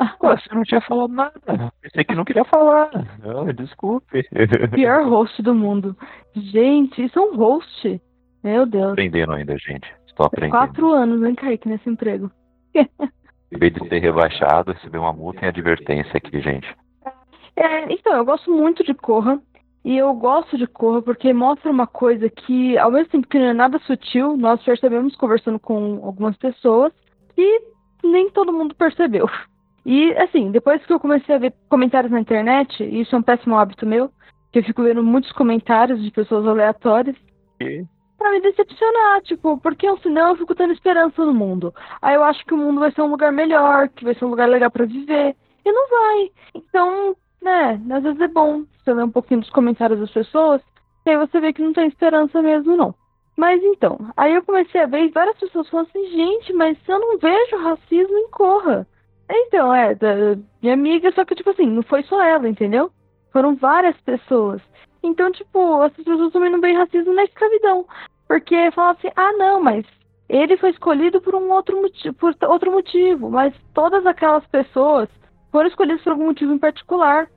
ah, você não tinha falado nada. Pensei que não queria falar. Não, desculpe. Pior host do mundo. Gente, isso é um host. Meu Deus. Aprendendo ainda, gente. Estou aprendendo. Quatro anos, hein, Kaique, nesse emprego. Em vez de ser rebaixado, receber uma multa e advertência aqui, gente. É, então, eu gosto muito de Corra. E eu gosto de Corra porque mostra uma coisa que, ao mesmo tempo que não é nada sutil, nós percebemos conversando com algumas pessoas e nem todo mundo percebeu. E, assim, depois que eu comecei a ver comentários na internet, e isso é um péssimo hábito meu, que eu fico vendo muitos comentários de pessoas aleatórias. E? pra me decepcionar, tipo, porque senão eu fico tendo esperança no mundo. Aí eu acho que o mundo vai ser um lugar melhor, que vai ser um lugar legal para viver. E não vai. Então, né, às vezes é bom você ler um pouquinho dos comentários das pessoas, e aí você vê que não tem esperança mesmo, não. Mas então, aí eu comecei a ver várias pessoas falando assim, gente, mas eu não vejo racismo em Corra. Então, é, da minha amiga, só que, tipo assim, não foi só ela, entendeu? Foram várias pessoas. Então, tipo, as pessoas também não veem racismo na escravidão. Porque falam assim, ah, não, mas ele foi escolhido por um outro motivo, por outro motivo, mas todas aquelas pessoas foram escolhidas por algum motivo em particular.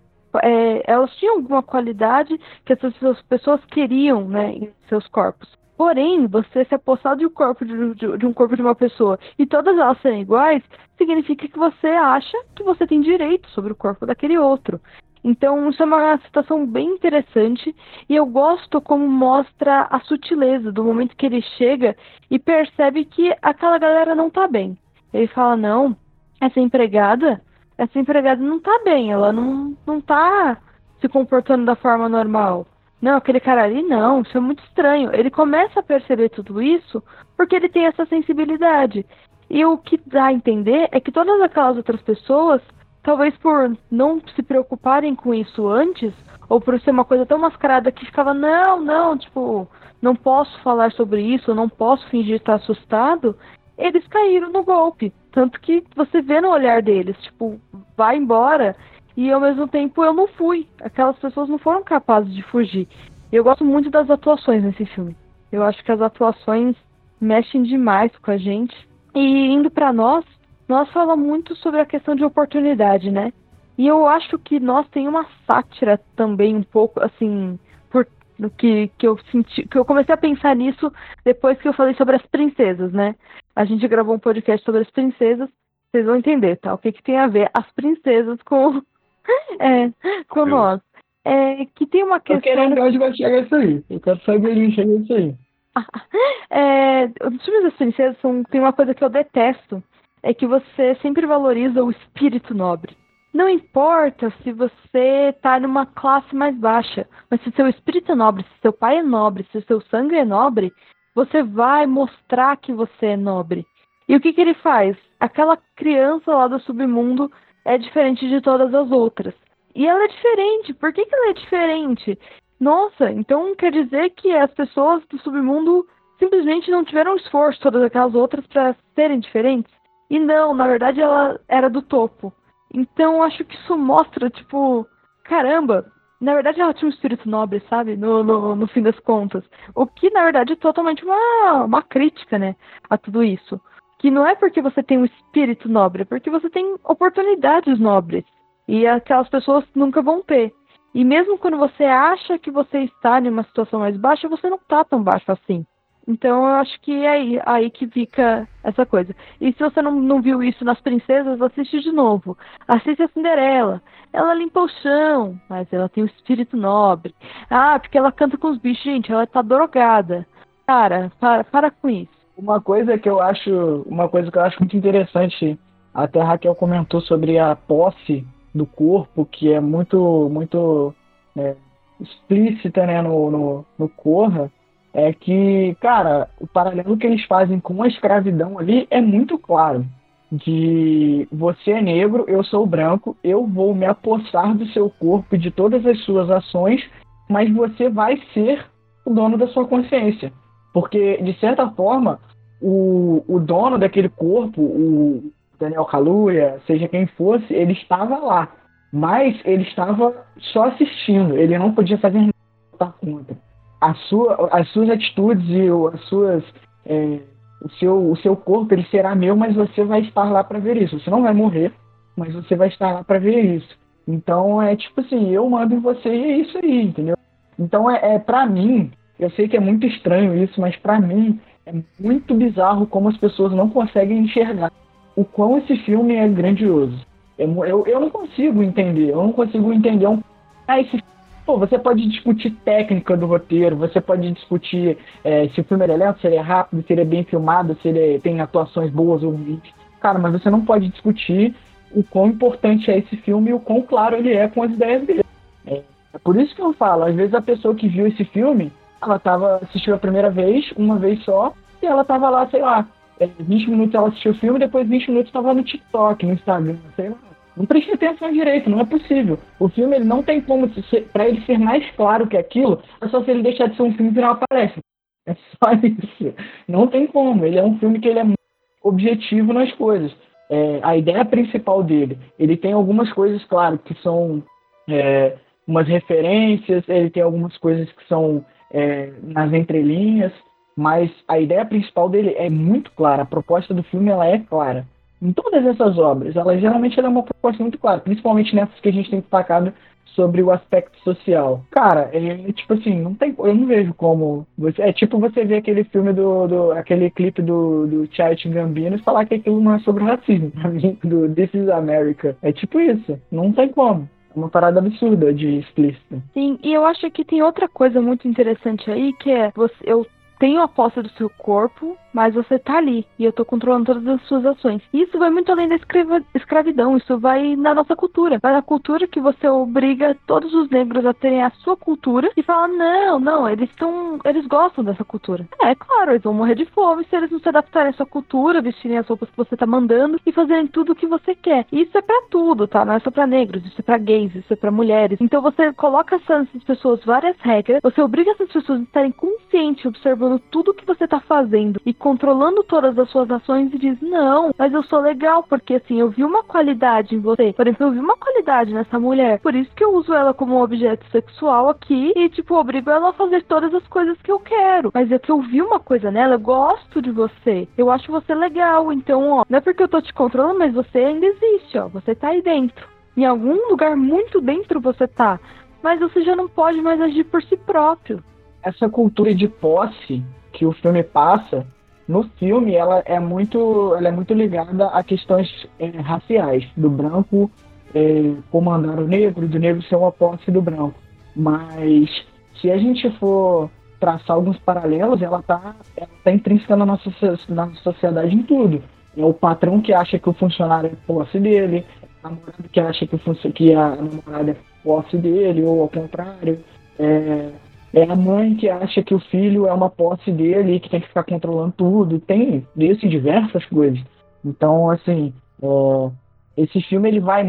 É, elas tinham alguma qualidade que essas pessoas queriam, né, em seus corpos. Porém, você se apossar de um corpo de, de, de, um corpo de uma pessoa e todas elas serem iguais, significa que você acha que você tem direito sobre o corpo daquele outro. Então, isso é uma situação bem interessante e eu gosto como mostra a sutileza do momento que ele chega e percebe que aquela galera não tá bem. Ele fala: Não, essa empregada, essa empregada não tá bem, ela não, não tá se comportando da forma normal. Não, aquele cara ali não, isso é muito estranho. Ele começa a perceber tudo isso porque ele tem essa sensibilidade. E o que dá a entender é que todas aquelas outras pessoas talvez por não se preocuparem com isso antes, ou por ser uma coisa tão mascarada que ficava, não, não, tipo, não posso falar sobre isso, não posso fingir estar assustado, eles caíram no golpe. Tanto que você vê no olhar deles, tipo, vai embora, e ao mesmo tempo eu não fui. Aquelas pessoas não foram capazes de fugir. Eu gosto muito das atuações nesse filme. Eu acho que as atuações mexem demais com a gente. E indo para nós, nós fala muito sobre a questão de oportunidade, né? E eu acho que nós tem uma sátira também um pouco assim, por que que eu senti, que eu comecei a pensar nisso depois que eu falei sobre as princesas, né? A gente gravou um podcast sobre as princesas, vocês vão entender, tá? O que que tem a ver as princesas com é, com nós. É, que tem uma questão. Eu quero onde vai chegar isso aí. Eu quero saber onde chega isso aí. é, os filmes das princesas são, tem uma coisa que eu detesto, é que você sempre valoriza o espírito nobre. Não importa se você está numa classe mais baixa, mas se seu espírito é nobre, se seu pai é nobre, se seu sangue é nobre, você vai mostrar que você é nobre. E o que, que ele faz? Aquela criança lá do submundo é diferente de todas as outras. E ela é diferente. Por que, que ela é diferente? Nossa, então quer dizer que as pessoas do submundo simplesmente não tiveram esforço, todas aquelas outras, para serem diferentes? E não, na verdade ela era do topo. Então acho que isso mostra, tipo, caramba, na verdade ela tinha um espírito nobre, sabe? No, no, no fim das contas. O que na verdade é totalmente uma, uma crítica, né? A tudo isso. Que não é porque você tem um espírito nobre, é porque você tem oportunidades nobres. E aquelas pessoas nunca vão ter. E mesmo quando você acha que você está em uma situação mais baixa, você não está tão baixo assim. Então eu acho que é aí, aí que fica essa coisa. E se você não, não viu isso nas princesas, assiste de novo. Assiste a Cinderela. Ela limpa o chão, mas ela tem um espírito nobre. Ah, porque ela canta com os bichos. Gente, ela tá drogada. Cara, para, para com isso. Uma coisa que eu acho, uma coisa que eu acho muito interessante, até a Raquel comentou sobre a posse do corpo, que é muito, muito é, explícita né, no, no, no Corra é que, cara, o paralelo que eles fazem com a escravidão ali é muito claro. De você é negro, eu sou branco, eu vou me apossar do seu corpo e de todas as suas ações, mas você vai ser o dono da sua consciência. Porque, de certa forma, o, o dono daquele corpo, o Daniel Kaluuya, seja quem fosse, ele estava lá. Mas ele estava só assistindo, ele não podia fazer nada contra a sua, as suas atitudes e as suas é, o seu o seu corpo ele será meu, mas você vai estar lá para ver isso. Você não vai morrer, mas você vai estar lá para ver isso. Então é tipo assim, eu mando em você e é isso aí, entendeu? Então é, é para mim, eu sei que é muito estranho isso, mas para mim é muito bizarro como as pessoas não conseguem enxergar o quão esse filme é grandioso. Eu, eu, eu não consigo entender, eu não consigo entender um. Ah, esse Pô, você pode discutir técnica do roteiro, você pode discutir é, se o filme é lento, se ele é rápido, se ele é bem filmado, se ele tem atuações boas ou ruins. Cara, mas você não pode discutir o quão importante é esse filme e o quão claro ele é com as ideias dele. É, é por isso que eu falo, às vezes a pessoa que viu esse filme ela tava, assistiu a primeira vez, uma vez só, e ela tava lá, sei lá, é, 20 minutos ela assistiu o filme, depois 20 minutos tava no TikTok, no Instagram, sei lá. Não prestei atenção direito, não é possível. O filme ele não tem como, para ele ser mais claro que aquilo, é só se ele deixar de ser um filme e virar uma palestra. É só isso. Não tem como. Ele é um filme que ele é muito objetivo nas coisas. É, a ideia principal dele, ele tem algumas coisas, claro, que são é, umas referências, ele tem algumas coisas que são é, nas entrelinhas, mas a ideia principal dele é muito clara. A proposta do filme ela é clara. Em todas essas obras, ela geralmente ela é uma proposta muito clara, principalmente nessas que a gente tem destacado sobre o aspecto social. Cara, é, tipo assim, não tem, eu não vejo como você, é tipo você ver aquele filme do, do aquele clipe do do Charlie Gambino e falar que aquilo não é sobre racismo, pra mim, do This is America. É tipo isso, não tem como. É uma parada absurda de explícita. Sim, e eu acho que tem outra coisa muito interessante aí, que é você, eu tenho a posse do seu corpo, mas você tá ali e eu tô controlando todas as suas ações. Isso vai muito além da escravidão, isso vai na nossa cultura. Vai na cultura que você obriga todos os negros a terem a sua cultura e fala: não, não, eles estão. Eles gostam dessa cultura. É, claro, eles vão morrer de fome se eles não se adaptarem à sua cultura, vestirem as roupas que você tá mandando e fazerem tudo o que você quer. Isso é para tudo, tá? Não é só pra negros, isso é pra gays, isso é pra mulheres. Então você coloca essas pessoas várias regras, você obriga essas pessoas a estarem conscientes, observando tudo que você tá fazendo e controlando todas as suas ações e diz: Não, mas eu sou legal, porque assim, eu vi uma qualidade em você. Por exemplo, eu vi uma qualidade nessa mulher. Por isso que eu uso ela como objeto sexual aqui e, tipo, obrigo ela a fazer todas as coisas que eu quero. Mas é que eu vi uma coisa nela, eu gosto de você. Eu acho você legal. Então, ó, não é porque eu tô te controlando, mas você ainda existe, ó. Você tá aí dentro. Em algum lugar muito dentro você tá. Mas você já não pode mais agir por si próprio. Essa cultura de posse que o filme passa no filme ela é muito, ela é muito ligada a questões é, raciais, do branco é, comandar o negro, do negro ser uma posse do branco. Mas se a gente for traçar alguns paralelos, ela está ela tá intrínseca na nossa, na sociedade em tudo. É o patrão que acha que o funcionário é posse dele, a namorada que acha que, o que a namorada é posse dele, ou ao contrário. É, é a mãe que acha que o filho é uma posse dele e que tem que ficar controlando tudo. Tem em diversas coisas. Então, assim, é, esse filme ele vai,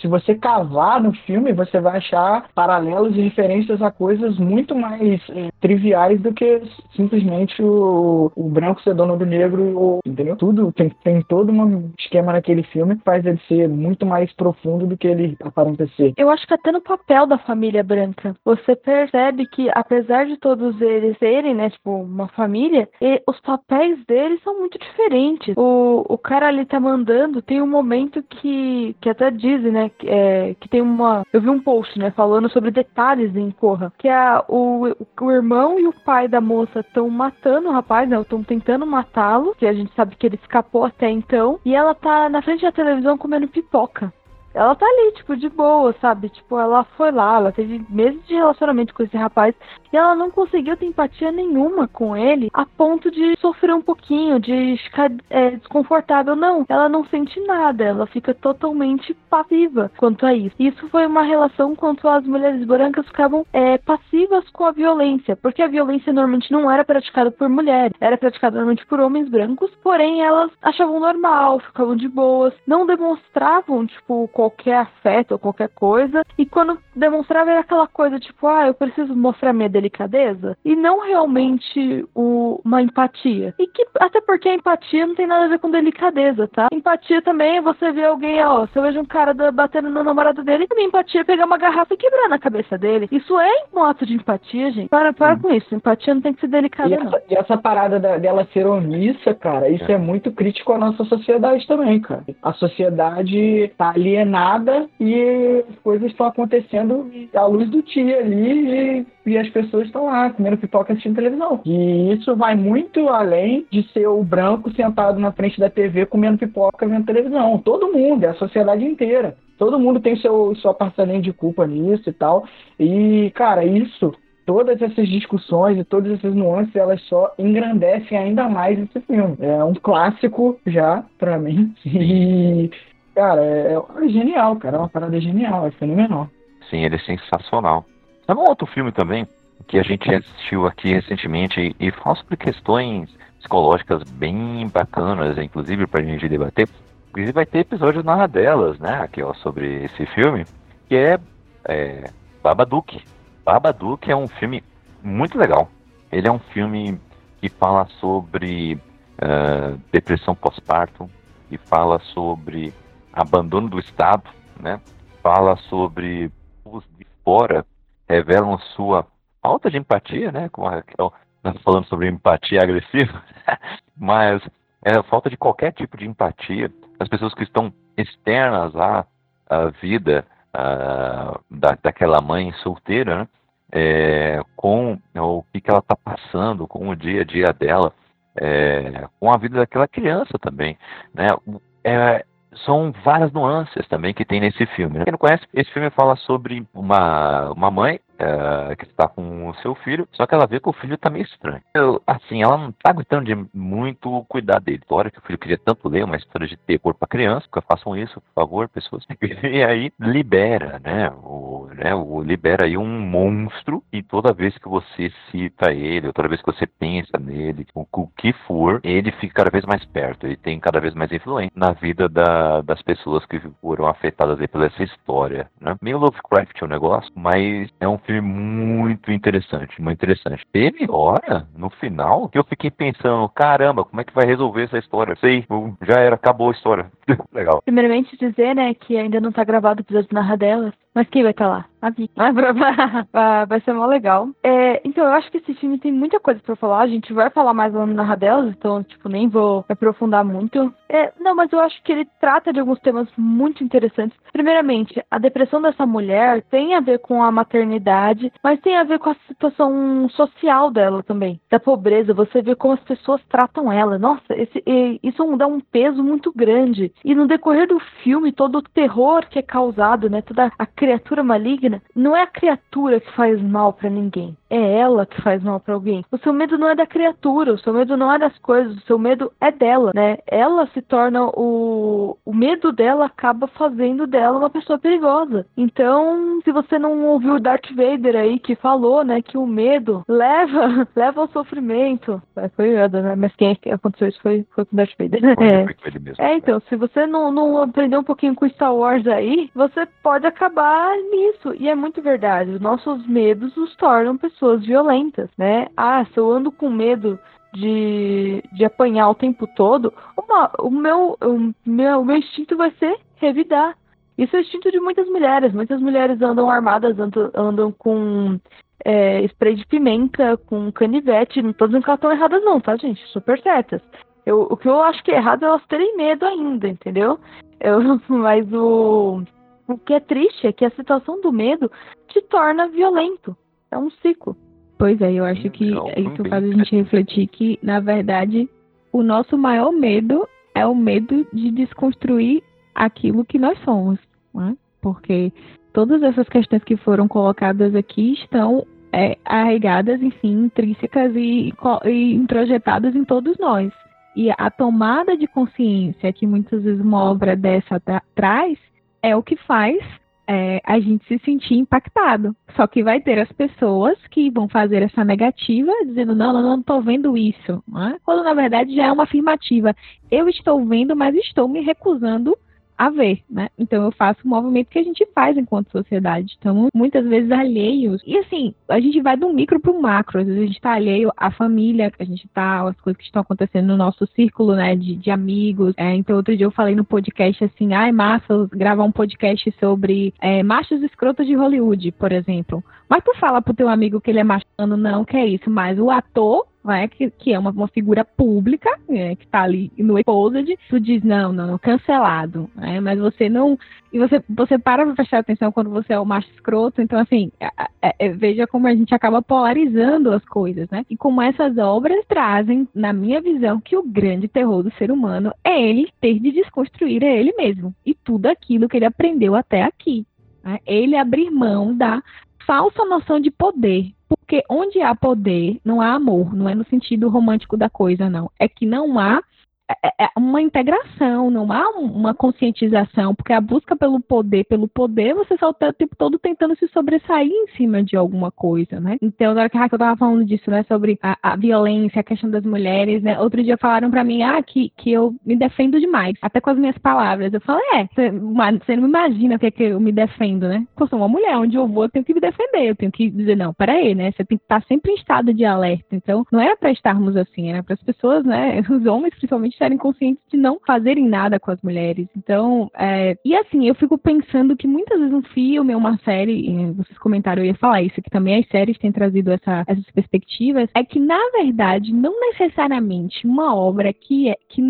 se você cavar no filme, você vai achar paralelos e referências a coisas muito mais é, triviais do que simplesmente o, o branco ser dono do negro, ou, entendeu? Tudo tem, tem todo um esquema naquele filme que faz ele ser muito mais profundo do que ele aparenta ser. Eu acho que até no papel da família branca, você percebe que apesar de todos eles serem, né, tipo, uma família, os papéis deles são muito diferentes. O, o cara ali tá mandando, tem um momento que que, que até dizem, né, que, é, que tem uma. Eu vi um post, né, falando sobre detalhes em Corra. Que a, o, o irmão e o pai da moça estão matando o rapaz, né? Estão tentando matá-lo, que a gente sabe que ele escapou até então. E ela tá na frente da televisão comendo pipoca ela tá ali, tipo, de boa, sabe? Tipo, ela foi lá, ela teve meses de relacionamento com esse rapaz e ela não conseguiu ter empatia nenhuma com ele a ponto de sofrer um pouquinho, de ficar é, desconfortável. Não, ela não sente nada, ela fica totalmente passiva quanto a isso. Isso foi uma relação quanto as mulheres brancas ficavam é, passivas com a violência, porque a violência normalmente não era praticada por mulheres, era praticada normalmente por homens brancos, porém elas achavam normal, ficavam de boas, não demonstravam, tipo, qualquer afeto ou qualquer coisa. E quando demonstrava era aquela coisa tipo, ah, eu preciso mostrar minha delicadeza. E não realmente o, uma empatia. E que, até porque a empatia não tem nada a ver com delicadeza, tá? Empatia também é você ver alguém, ó, se eu vejo um cara da, batendo no namorado dele, a minha empatia é pegar uma garrafa e quebrar na cabeça dele. Isso é um ato de empatia, gente. Para, para hum. com isso. Empatia não tem que ser delicada, e essa, e essa parada da, dela ser omissa, cara, isso é. é muito crítico à nossa sociedade também, cara. A sociedade tá alienada nada e as coisas estão acontecendo à luz do dia ali e, e as pessoas estão lá comendo pipoca assistindo televisão. E isso vai muito além de ser o branco sentado na frente da TV comendo pipoca vendo televisão. Todo mundo, é a sociedade inteira. Todo mundo tem seu, sua parcelinha de culpa nisso e tal. E, cara, isso todas essas discussões e todas essas nuances, elas só engrandecem ainda mais esse filme. É um clássico já, para mim. E Cara, é, é, genial, cara. É uma parada genial, é fenomenal. Sim, ele é sensacional. Sabe um outro filme também que a gente assistiu aqui recentemente e fala sobre questões psicológicas bem bacanas, inclusive para a gente debater. Inclusive vai ter episódio na delas, né, aqui ó, sobre esse filme, que é, é Babadook. Babadook é um filme muito legal. Ele é um filme que fala sobre uh, depressão pós-parto, e fala sobre abandono do Estado, né? Fala sobre os de fora revelam sua falta de empatia, né? Como a Raquel está falando sobre empatia agressiva, mas é a falta de qualquer tipo de empatia. As pessoas que estão externas à, à vida à, da, daquela mãe solteira, né? É, com o que, que ela está passando, com o dia a dia dela, é, com a vida daquela criança também. Né? É, são várias nuances também que tem nesse filme. Né? Quem não conhece, esse filme fala sobre uma, uma mãe é, que está com o seu filho, só que ela vê que o filho está meio estranho. Eu, assim, ela não está gostando de muito cuidar dele. História que o filho queria tanto ler, uma história de terror para criança, que façam isso, por favor, pessoas. E aí libera, né? O, né, o, libera aí um monstro e toda vez que você cita ele, ou toda vez que você pensa nele, o, o que for, ele fica cada vez mais perto, ele tem cada vez mais influência na vida da, das pessoas que foram afetadas aí pela essa história, né? Meio Lovecraft o negócio, mas é um filme muito interessante, muito interessante. Teve hora, no final, que eu fiquei pensando, caramba, como é que vai resolver essa história? Sei, já era, acabou a história. Legal. Primeiramente dizer, né, que ainda não tá gravado o episódio de Narradelas, mas quem vai estar tá lá? A Vicky. vai ser mó legal. É, então, eu acho que esse filme tem muita coisa pra falar. A gente vai falar mais lá no Narradelas, então, tipo, nem vou aprofundar muito. É, não, mas eu acho que ele trata de alguns temas muito interessantes. Primeiramente, a depressão dessa mulher tem a ver com a maternidade, mas tem a ver com a situação social dela também. Da pobreza, você vê como as pessoas tratam ela. Nossa, esse, isso dá um peso muito grande. E no decorrer do filme, todo o terror que é causado, né? Toda a criatura maligna, não é a criatura que faz mal para ninguém. É ela que faz mal para alguém. O seu medo não é da criatura, o seu medo não é das coisas, o seu medo é dela, né? Ela se torna o o medo dela acaba fazendo dela uma pessoa perigosa. Então, se você não ouviu o Darth Vader aí que falou, né, que o medo leva leva ao sofrimento. Foi Yoda, né? Mas quem é aconteceu isso foi foi com o Darth Vader. É. é, então, se você não, não aprender um pouquinho com Star Wars aí, você pode acabar nisso. E é muito verdade. Os nossos medos nos tornam pessoas violentas, né? Ah, se eu ando com medo de, de apanhar o tempo todo, uma, o, meu, o, meu, o meu instinto vai ser revidar. Isso é instinto de muitas mulheres. Muitas mulheres andam armadas, andam, andam com é, spray de pimenta, com canivete. Não tô dizendo que elas estão erradas, não, tá, gente? Super certas. Eu, o que eu acho que é errado é elas terem medo ainda, entendeu? Eu, mas o, o que é triste é que a situação do medo te torna violento. É um ciclo. Pois é, eu acho que isso faz a gente refletir que, na verdade, o nosso maior medo é o medo de desconstruir aquilo que nós somos, né? Porque todas essas questões que foram colocadas aqui estão é, arraigadas, enfim, intrínsecas e, e introjetadas em todos nós. E a tomada de consciência que muitas vezes uma obra dessa tra traz é o que faz é, a gente se sentir impactado. Só que vai ter as pessoas que vão fazer essa negativa, dizendo, não, não, não estou vendo isso. Né? Quando na verdade já é uma afirmativa. Eu estou vendo, mas estou me recusando ver, né? Então eu faço o movimento que a gente faz enquanto sociedade. Estamos muitas vezes alheios. E assim, a gente vai do micro para o macro. Às vezes a gente está alheio à família, a gente está, as coisas que estão acontecendo no nosso círculo, né, de, de amigos. É, então outro dia eu falei no podcast assim, ai, massa, gravar um podcast sobre é, machos escrotos de Hollywood, por exemplo. Mas tu fala pro teu amigo que ele é machando, não, que é isso. Mas o ator né, que, que é uma, uma figura pública, né, que está ali no Exposed, tu diz, não, não, não cancelado, né, mas você não, e você, você para pra prestar atenção quando você é o macho escroto, então assim, é, é, é, veja como a gente acaba polarizando as coisas, né, e como essas obras trazem, na minha visão, que o grande terror do ser humano é ele ter de desconstruir ele mesmo, e tudo aquilo que ele aprendeu até aqui, né, ele abrir mão da falsa noção de poder, porque onde há poder, não há amor, não é no sentido romântico da coisa, não. É que não há é, é uma integração, não há uma conscientização, porque a busca pelo poder, pelo poder, você só está o tempo todo tentando se sobressair em cima de alguma coisa, né? Então, na hora que a Raquel tava falando disso, né, sobre a, a violência, a questão das mulheres, né? Outro dia falaram para mim, ah, que, que eu me defendo demais, até com as minhas palavras. Eu falei, é, você, não imagina o que é que eu me defendo, né? Porque eu sou uma mulher, onde eu vou, eu tenho que me defender, eu tenho que dizer, não, peraí, né? Você tem que estar sempre em estado de alerta. Então, não era para estarmos assim, era para as pessoas, né? Os homens, principalmente, estarem conscientes de não fazerem nada com as mulheres. Então, é... e assim, eu fico pensando que muitas vezes um filme ou uma série, vocês comentaram, eu ia falar isso, que também as séries têm trazido essa, essas perspectivas, é que, na verdade, não necessariamente uma obra que, é, que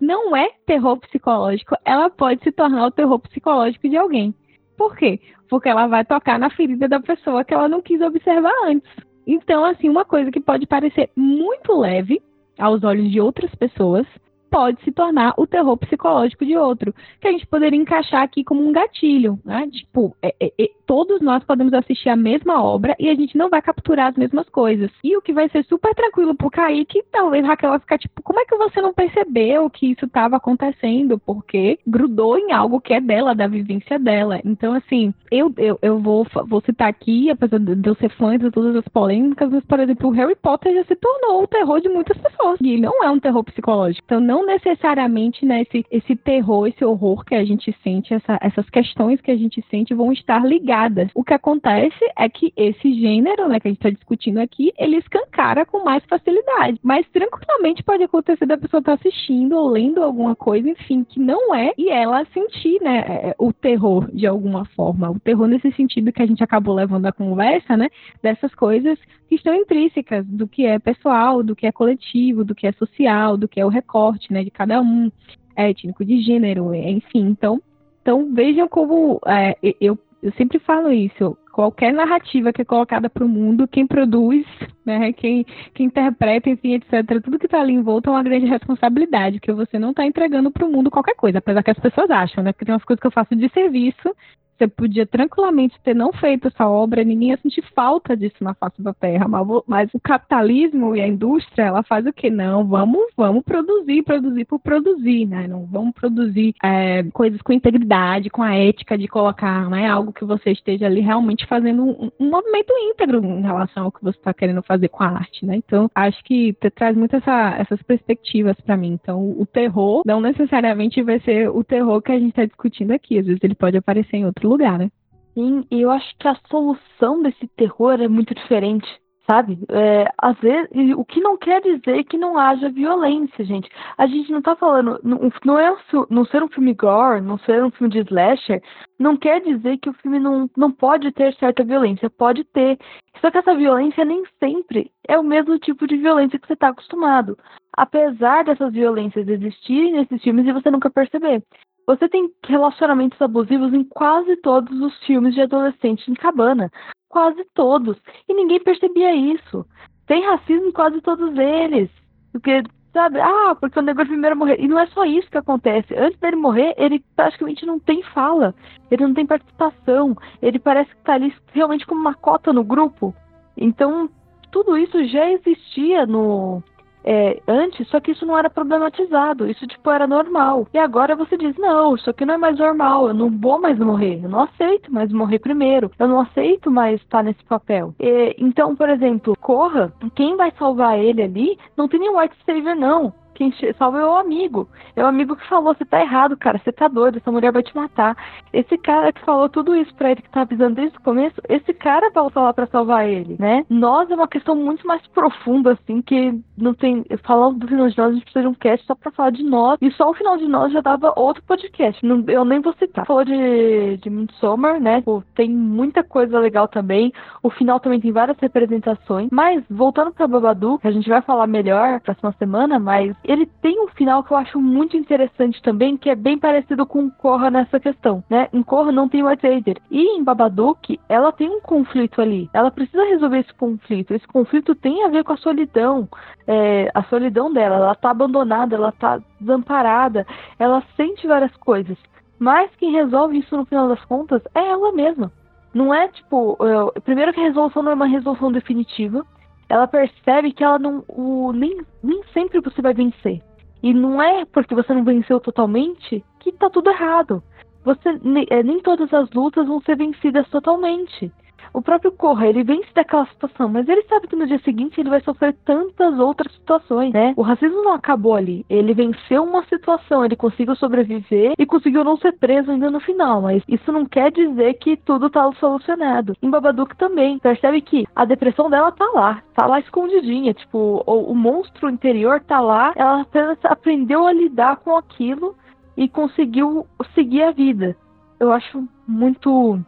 não é terror psicológico, ela pode se tornar o terror psicológico de alguém. Por quê? Porque ela vai tocar na ferida da pessoa que ela não quis observar antes. Então, assim, uma coisa que pode parecer muito leve aos olhos de outras pessoas pode se tornar o terror psicológico de outro, que a gente poderia encaixar aqui como um gatilho, né? Tipo, é, é, é, todos nós podemos assistir a mesma obra e a gente não vai capturar as mesmas coisas. E o que vai ser super tranquilo pro Kaique, talvez Raquel vai ficar tipo, como é que você não percebeu que isso estava acontecendo? Porque grudou em algo que é dela, da vivência dela. Então, assim, eu, eu, eu vou, vou citar aqui, apesar de eu ser fã de todas as polêmicas, mas, por exemplo, o Harry Potter já se tornou o terror de muitas pessoas. E não é um terror psicológico. Então, não não necessariamente né, esse, esse terror, esse horror que a gente sente, essa, essas questões que a gente sente vão estar ligadas. O que acontece é que esse gênero, né, que a gente está discutindo aqui, ele escancara com mais facilidade. Mas tranquilamente pode acontecer da pessoa estar tá assistindo ou lendo alguma coisa, enfim, que não é, e ela sentir, né, é, é, o terror de alguma forma. O terror nesse sentido que a gente acabou levando a conversa, né, dessas coisas que estão intrínsecas do que é pessoal, do que é coletivo, do que é social, do que é o recorte, né, de cada um, é, étnico, de gênero, enfim. Então, então vejam como é, eu, eu sempre falo isso. Qualquer narrativa que é colocada para o mundo, quem produz, né, quem, quem interpreta, enfim, etc., tudo que está ali em volta é uma grande responsabilidade, porque você não está entregando para o mundo qualquer coisa, apesar que as pessoas acham, né? Porque tem umas coisas que eu faço de serviço você podia tranquilamente ter não feito essa obra, ninguém ia sentir falta disso na face da terra. Mas, mas, o capitalismo e a indústria, ela faz o que? Não, vamos, vamos produzir, produzir por produzir, né? Não vamos produzir é, coisas com integridade, com a ética de colocar, né? Algo que você esteja ali realmente fazendo um, um movimento íntegro em relação ao que você está querendo fazer com a arte, né? Então, acho que traz muito essa, essas perspectivas para mim. Então, o terror não necessariamente vai ser o terror que a gente está discutindo aqui. Às vezes ele pode aparecer em outro lugar, né? Sim, e eu acho que a solução desse terror é muito diferente, sabe? É, às vezes, o que não quer dizer que não haja violência, gente. A gente não tá falando, não, não é não ser um filme gore, não ser um filme de slasher, não quer dizer que o filme não, não pode ter certa violência, pode ter. Só que essa violência nem sempre é o mesmo tipo de violência que você está acostumado. Apesar dessas violências existirem nesses filmes e você nunca perceber. Você tem relacionamentos abusivos em quase todos os filmes de adolescente em cabana. Quase todos. E ninguém percebia isso. Tem racismo em quase todos eles. Porque, sabe, ah, porque o negócio primeiro morrer. E não é só isso que acontece. Antes dele morrer, ele praticamente não tem fala. Ele não tem participação. Ele parece que tá ali realmente como uma cota no grupo. Então, tudo isso já existia no, é, antes, só que isso não era problematizado, isso tipo era normal. E agora você diz: não, isso aqui não é mais normal, eu não vou mais morrer, eu não aceito mais morrer primeiro, eu não aceito mais estar nesse papel. E, então, por exemplo, Corra, quem vai salvar ele ali não tem nenhum White Savior, não quem salva é o amigo. É o amigo que falou: você tá errado, cara, você tá doido, essa mulher vai te matar. Esse cara que falou tudo isso pra ele, que tá avisando desde o começo, esse cara volta lá pra salvar ele, né? Nós é uma questão muito mais profunda, assim, que não tem. Falar do final de nós, a gente precisa de um cast só pra falar de nós. E só o final de nós já dava outro podcast. Não, eu nem vou citar. Falou de, de Midsommar, né? Pô, tem muita coisa legal também. O final também tem várias representações. Mas, voltando pra Babadook, a gente vai falar melhor próxima semana, mas ele tem um final que eu acho muito interessante também, que é bem parecido com Korra nessa questão, né? Em Korra não tem White Vader. E em Babadook, ela tem um conflito ali. Ela precisa resolver esse conflito. Esse conflito tem a ver com a solidão. É, a solidão dela. Ela tá abandonada, ela tá desamparada. Ela sente várias coisas. Mas quem resolve isso no final das contas é ela mesma. Não é tipo. Uh, primeiro que a resolução não é uma resolução definitiva ela percebe que ela não. O, nem, nem sempre você vai vencer. E não é porque você não venceu totalmente que tá tudo errado. Você é, nem todas as lutas vão ser vencidas totalmente. O próprio Corra, ele vence daquela situação, mas ele sabe que no dia seguinte ele vai sofrer tantas outras situações, né? O racismo não acabou ali. Ele venceu uma situação, ele conseguiu sobreviver e conseguiu não ser preso ainda no final, mas isso não quer dizer que tudo tá solucionado. Em Babadook também, percebe que a depressão dela tá lá, tá lá escondidinha, tipo, o, o monstro interior tá lá, ela apenas aprendeu a lidar com aquilo e conseguiu seguir a vida. Eu acho muito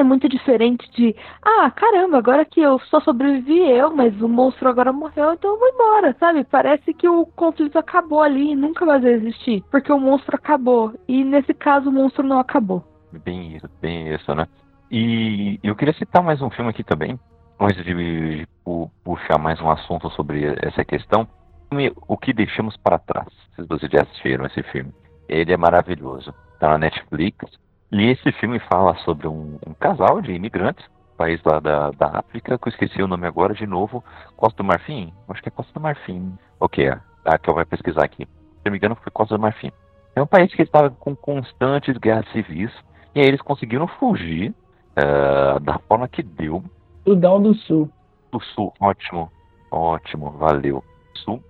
é muito diferente de, ah, caramba, agora que eu só sobrevivi eu, mas o monstro agora morreu, então eu vou embora, sabe? Parece que o conflito acabou ali e nunca mais vai existir, porque o monstro acabou. E nesse caso o monstro não acabou. Bem isso, bem isso, né? E eu queria citar mais um filme aqui também, antes de, de puxar mais um assunto sobre essa questão. O que deixamos para trás. Se vocês já assistiram esse filme. Ele é maravilhoso. Tá na Netflix. E esse filme fala sobre um, um casal de imigrantes, país lá da, da África, que eu esqueci o nome agora de novo, Costa do Marfim? Acho que é Costa do Marfim. O que é? Ah, que eu vou pesquisar aqui. Se não me engano, foi Costa do Marfim. É um país que estava com constantes guerras civis, e aí eles conseguiram fugir uh, da forma que deu. Sudão do Sul. Do Sul, ótimo, ótimo, valeu. Sul.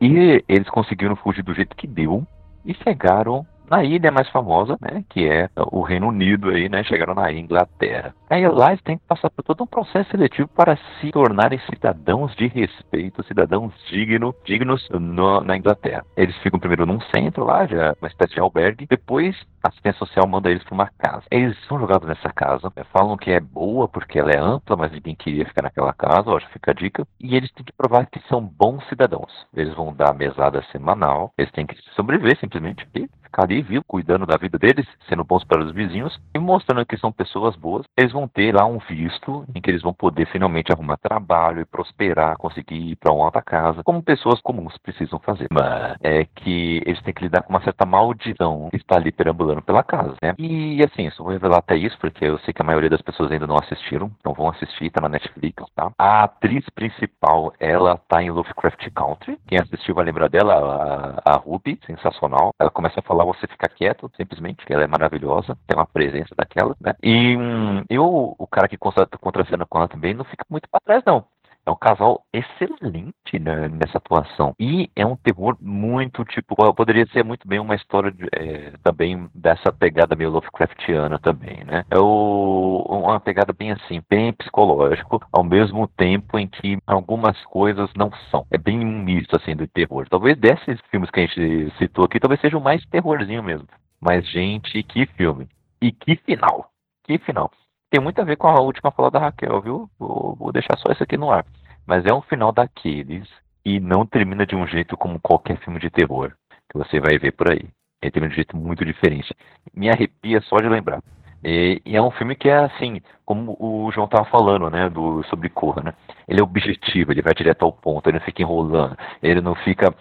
E eles conseguiram fugir do jeito que deu e chegaram na ilha mais famosa, né, que é o Reino Unido aí, né, chegaram na Inglaterra. Aí lá eles têm que passar por todo um processo seletivo para se tornarem cidadãos de respeito, cidadãos digno, dignos no, na Inglaterra. Eles ficam primeiro num centro lá, já uma espécie de albergue, depois a assistência social manda eles para uma casa. Eles são jogados nessa casa, né, falam que é boa porque ela é ampla, mas ninguém queria ficar naquela casa, ó, já fica a dica. E eles têm que provar que são bons cidadãos. Eles vão dar mesada semanal, eles têm que sobreviver simplesmente ficar ali, viu, cuidando da vida deles, sendo bons para os vizinhos e mostrando que são pessoas boas, eles vão ter lá um visto em que eles vão poder finalmente arrumar trabalho e prosperar, conseguir ir para uma outra casa, como pessoas comuns precisam fazer. Mas é que eles têm que lidar com uma certa maldição que está ali perambulando pela casa, né? E assim, só vou revelar até isso porque eu sei que a maioria das pessoas ainda não assistiram, então vão assistir, tá na Netflix, tá? A atriz principal, ela tá em Lovecraft Country. Quem assistiu vai lembrar dela, a, a Ruby, sensacional. Ela começa a falar você fica quieto, simplesmente, ela é maravilhosa, tem uma presença daquela, né? E hum, eu, o cara que contracena com ela também, não fica muito para trás, não. É um casal excelente né, nessa atuação. E é um terror muito, tipo, poderia ser muito bem uma história de, é, também dessa pegada meio Lovecraftiana também, né? É o, uma pegada bem assim, bem psicológico, ao mesmo tempo em que algumas coisas não são. É bem um misto, assim, do terror. Talvez desses filmes que a gente citou aqui, talvez seja o mais terrorzinho mesmo. Mas, gente, que filme. E que final. Que final tem muito a ver com a última fala da Raquel, viu? Vou, vou deixar só isso aqui no ar. Mas é um final daqueles e não termina de um jeito como qualquer filme de terror que você vai ver por aí. Ele termina de um jeito muito diferente. Me arrepia só de lembrar. E, e, é um filme que é assim, como o João estava falando, né, do, sobre Corra, né? Ele é objetivo, ele vai direto ao ponto, ele não fica enrolando, ele não fica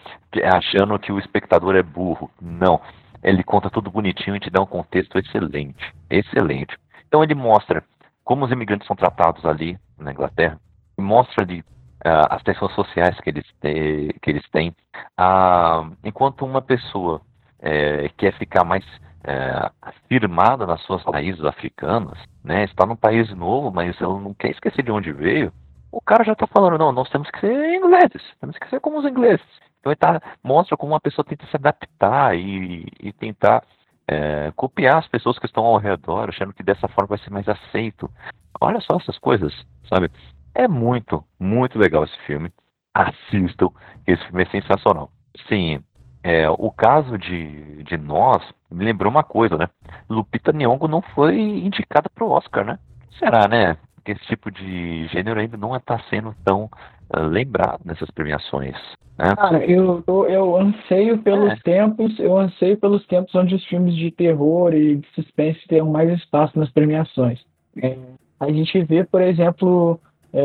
achando que o espectador é burro. Não. Ele conta tudo bonitinho e te dá um contexto excelente. Excelente. Então ele mostra como os imigrantes são tratados ali na Inglaterra, e mostra ali uh, as tensões sociais que eles, que eles têm. Uh, enquanto uma pessoa uh, quer ficar mais uh, firmada nas suas raízes africanas, né, está num país novo, mas ela não quer esquecer de onde veio, o cara já está falando, não, nós temos que ser ingleses, temos que ser como os ingleses. Então ele tá, mostra como uma pessoa tenta se adaptar e, e tentar é, copiar as pessoas que estão ao redor, achando que dessa forma vai ser mais aceito. Olha só essas coisas, sabe? É muito, muito legal esse filme. Assistam, esse filme é sensacional. Sim, é, o caso de, de Nós me lembrou uma coisa, né? Lupita Nyong'o não foi indicada para o Oscar, né? Será, né? que esse tipo de gênero ainda não está sendo tão lembrado nessas premiações. Né? Cara, eu, eu, eu anseio pelos é. tempos, eu anseio pelos tempos onde os filmes de terror e de suspense tenham mais espaço nas premiações. É, a gente vê, por exemplo, é,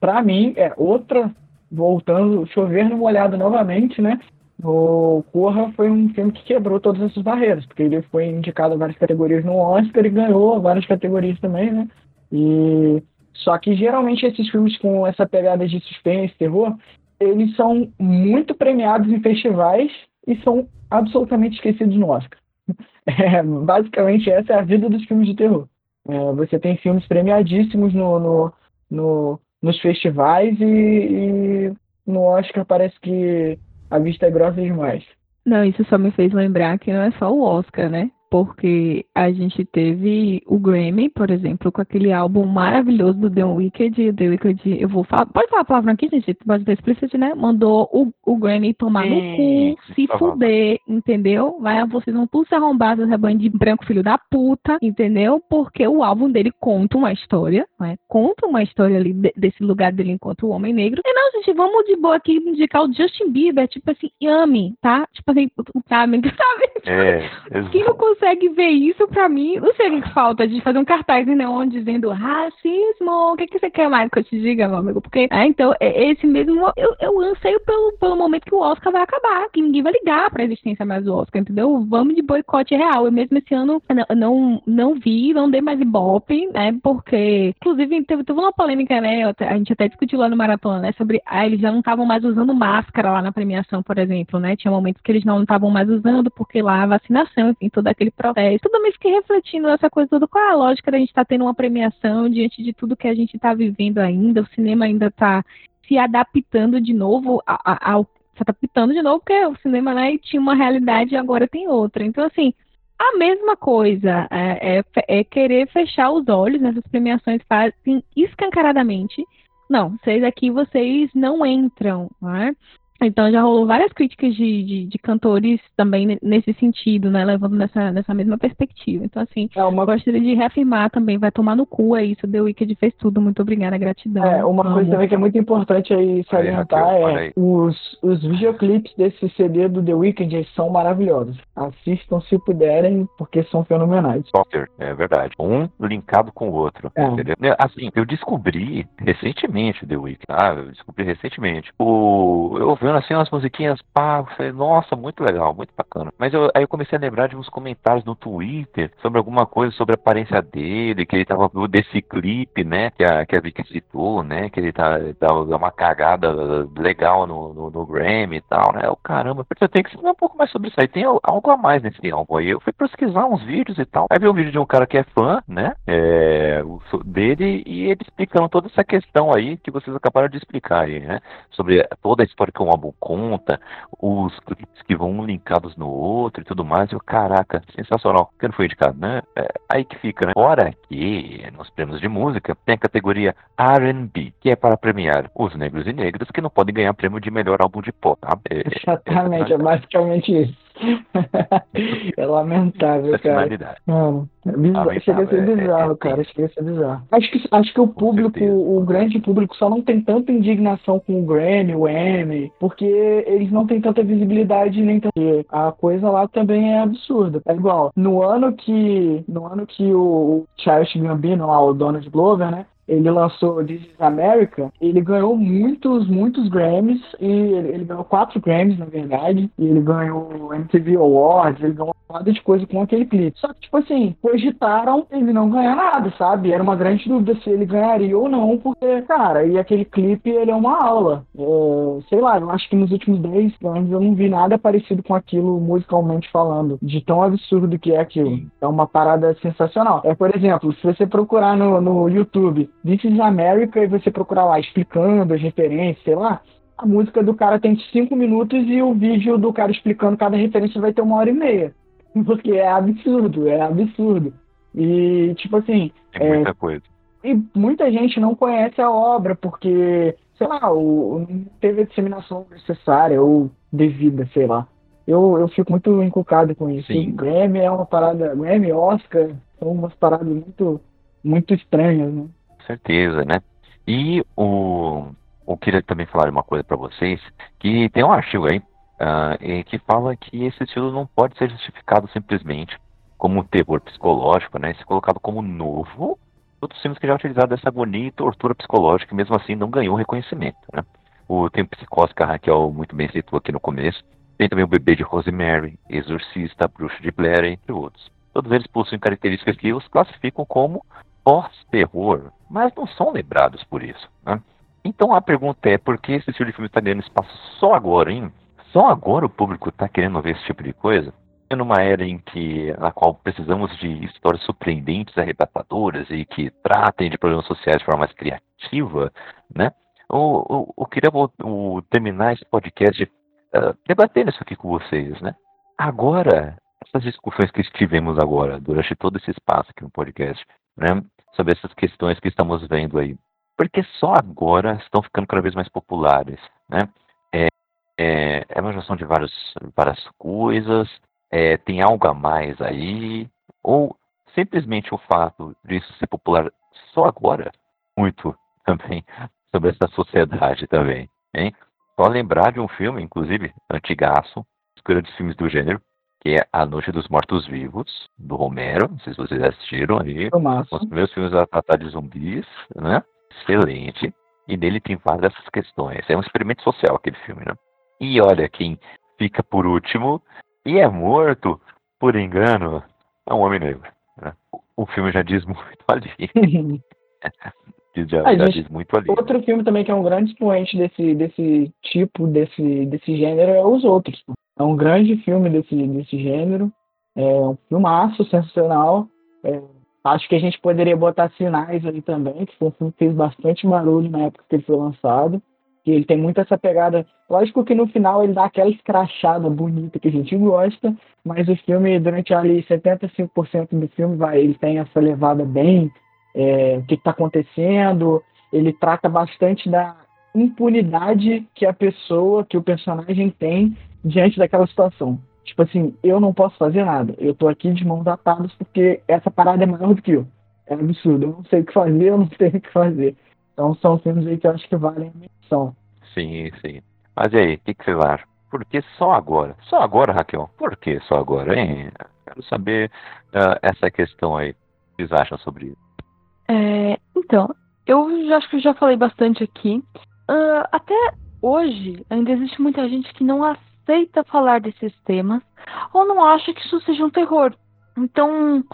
para mim, é outra, voltando, chover no molhado novamente, né? O Corra foi um filme que quebrou todas essas barreiras, porque ele foi indicado a várias categorias no Oscar e ganhou várias categorias também, né? E só que geralmente esses filmes com essa pegada de suspense, terror, eles são muito premiados em festivais e são absolutamente esquecidos no Oscar. É, basicamente, essa é a vida dos filmes de terror. É, você tem filmes premiadíssimos no, no, no nos festivais e, e, no Oscar parece que a vista é grossa demais. Não, isso só me fez lembrar que não é só o Oscar, né? Porque a gente teve o Grammy, por exemplo, com aquele álbum maravilhoso do The Wicked. The Wicked, eu vou falar. Pode falar a palavra aqui, gente? Pode ter explícito, né? Mandou o, o Grammy tomar no cu, se fuder, entendeu? Vai, vocês vão tudo se arrombar do rebanho de branco, filho da puta, entendeu? Porque o álbum dele conta uma história, né? Conta uma história ali de, desse lugar dele enquanto o homem negro. E não, gente, vamos de boa aqui indicar o Justin Bieber, tipo assim, Yami, tá? Tipo assim, o Carmen, sabe? É, Quem não consegue ver isso, pra mim, não sei o que falta de fazer um cartaz em neon dizendo racismo. O que, que você quer mais que eu te diga, meu amigo? Porque, é, então, é esse mesmo. Eu, eu anseio pelo, pelo momento que o Oscar vai acabar, que ninguém vai ligar pra existência mais do Oscar, entendeu? Vamos de boicote real. Eu mesmo esse ano não, não, não vi, não dei mais ibope, né? Porque, inclusive, teve, teve uma polêmica, né? A gente até discutiu lá no Maratona, né? Sobre. Ah, eles já não estavam mais usando máscara lá na premiação, por exemplo, né? Tinha momentos que eles não estavam mais usando, porque lá a vacinação, enfim, todo aquele processo. Tudo me fiquei refletindo essa coisa toda, qual é a lógica da gente estar tá tendo uma premiação diante de tudo que a gente está vivendo ainda, o cinema ainda está se adaptando de novo ao se adaptando de novo, porque o cinema né, tinha uma realidade e agora tem outra. Então, assim, a mesma coisa é, é, é querer fechar os olhos nessas premiações fazem escancaradamente. Não, vocês aqui, vocês não entram, né? Então já rolou várias críticas de, de, de, cantores também nesse sentido, né? Levando nessa, nessa mesma perspectiva. Então, assim, é uma... gostaria de reafirmar também, vai tomar no cu, é isso, The Wicked fez tudo, muito obrigada, gratidão. É, uma Amo. coisa também que é muito importante aí salientar é os, os videoclipes desse CD do The Wicked são maravilhosos. Assistam se puderem, porque são fenomenais. Soccer, é verdade. Um linkado com o outro. É. Entendeu? Assim, eu descobri recentemente The Wicked, tá? Eu descobri recentemente. O, eu ouvi vendo assim umas musiquinhas, pá, falei, nossa, muito legal, muito bacana. Mas eu, aí eu comecei a lembrar de uns comentários no Twitter sobre alguma coisa sobre a aparência dele, que ele tava desse clipe, né, que a, que a Vicky citou, né, que ele tá, dá uma cagada legal no, no, no Grammy e tal, né, o caramba, eu tenho que saber um pouco mais sobre isso aí, tem algo a mais nesse álbum aí. Eu fui pesquisar uns vídeos e tal, aí vi um vídeo de um cara que é fã, né, é, dele, e ele explicando toda essa questão aí que vocês acabaram de explicar aí, né, sobre toda a história que o álbum conta, os clipes que vão linkados no outro e tudo mais. Eu, caraca, sensacional. Que não foi indicado, né? É, aí que fica, né? Fora que nos prêmios de música tem a categoria R&B, que é para premiar os negros e negras que não podem ganhar prêmio de melhor álbum de pop. Tá? É, Exatamente, é, é basicamente isso. é lamentável, cara. Mano, é bizarro, chega a ser é, bizarro, é, cara. Chega a ser bizarro. Acho que, acho que o público, o grande público, só não tem tanta indignação com o Grammy, o Emmy, porque eles não têm tanta visibilidade nem tanta. A coisa lá também é absurda. É igual, no ano que. No ano que o Charles Gambino, lá, o Donald Glover, né? Ele lançou This is America, ele ganhou muitos, muitos Grammys, e ele, ele, ganhou quatro Grammys, na verdade, e ele ganhou MTV Awards, ele ganhou uma de coisa com aquele clipe. Só que, tipo assim, cogitaram ele não ganhar nada, sabe? Era uma grande dúvida se ele ganharia ou não, porque, cara, e aquele clipe, ele é uma aula. É, sei lá, eu acho que nos últimos 10 anos eu não vi nada parecido com aquilo musicalmente falando, de tão absurdo que é aquilo. É uma parada sensacional. É, por exemplo, se você procurar no, no YouTube This is America e você procurar lá explicando as referências, sei lá, a música do cara tem cinco minutos e o vídeo do cara explicando cada referência vai ter uma hora e meia. Porque é absurdo, é absurdo. E, tipo assim. É muita coisa. E muita gente não conhece a obra porque, sei lá, o, não teve a disseminação necessária ou devida, sei lá. Eu, eu fico muito encucado com isso. Sim. Grammy é uma parada. Grammy, Oscar, são umas paradas muito, muito estranhas, né? certeza, né? E o, eu queria também falar uma coisa para vocês, que tem um artigo aí uh, que fala que esse estilo não pode ser justificado simplesmente como terror psicológico, né? Se colocado como novo, outros filmes que já utilizaram dessa agonia e tortura psicológica, mesmo assim não ganhou reconhecimento, né? O Tempo Psicose, que a Raquel muito bem citou aqui no começo, tem também o Bebê de Rosemary, Exorcista, Bruxo de Blair, entre outros. Todos eles possuem características que os classificam como pós-terror, mas não são lembrados por isso. Né? Então a pergunta é por que esse estilo de filme está ganhando espaço só agora, hein? Só agora o público está querendo ver esse tipo de coisa? Numa era em que na qual precisamos de histórias surpreendentes, arrebatadoras e que tratem de problemas sociais de forma mais criativa, né? Eu, eu, eu queria eu, terminar esse podcast uh, debatendo isso aqui com vocês, né? Agora, essas discussões que estivemos agora, durante todo esse espaço aqui no podcast, né? Sobre essas questões que estamos vendo aí. Porque só agora estão ficando cada vez mais populares, né? É, é uma junção de vários, várias coisas, é, tem algo a mais aí, ou simplesmente o fato disso ser popular só agora, muito também sobre essa sociedade também, hein? Só lembrar de um filme, inclusive, antigaço, os grandes filmes do gênero, que é A Noite dos Mortos-Vivos, do Romero, não sei se vocês assistiram aí, os primeiros filmes a tratar de zumbis, né? Excelente. E nele tem várias dessas questões. É um experimento social aquele filme, né? E olha quem fica por último e é morto por engano é um homem negro. Né? O filme já diz muito ali. já, já diz muito ali. Outro filme também que é um grande expoente desse, desse tipo, desse, desse gênero, é Os Outros. É um grande filme desse, desse gênero. É um filmaço sensacional. É, acho que a gente poderia botar Sinais ali também, que foi um filme que fez bastante barulho na época que ele foi lançado ele tem muito essa pegada. Lógico que no final ele dá aquela escrachada bonita que a gente gosta, mas o filme, durante ali 75% do filme, vai, ele tem essa levada bem, é, o que está acontecendo, ele trata bastante da impunidade que a pessoa, que o personagem tem diante daquela situação. Tipo assim, eu não posso fazer nada, eu tô aqui de mãos atadas porque essa parada é maior do que eu. É absurdo, eu não sei o que fazer, eu não tenho o que fazer. Então são filmes aí que eu acho que valem a menção. Sim, sim. Mas e aí, o que, que vocês acham? Por que só agora? Só agora, Raquel? Por que só agora, hein? Quero saber uh, essa questão aí. O que vocês acham sobre isso? É, então, eu já, acho que já falei bastante aqui. Uh, até hoje, ainda existe muita gente que não aceita falar desses temas ou não acha que isso seja um terror. Então,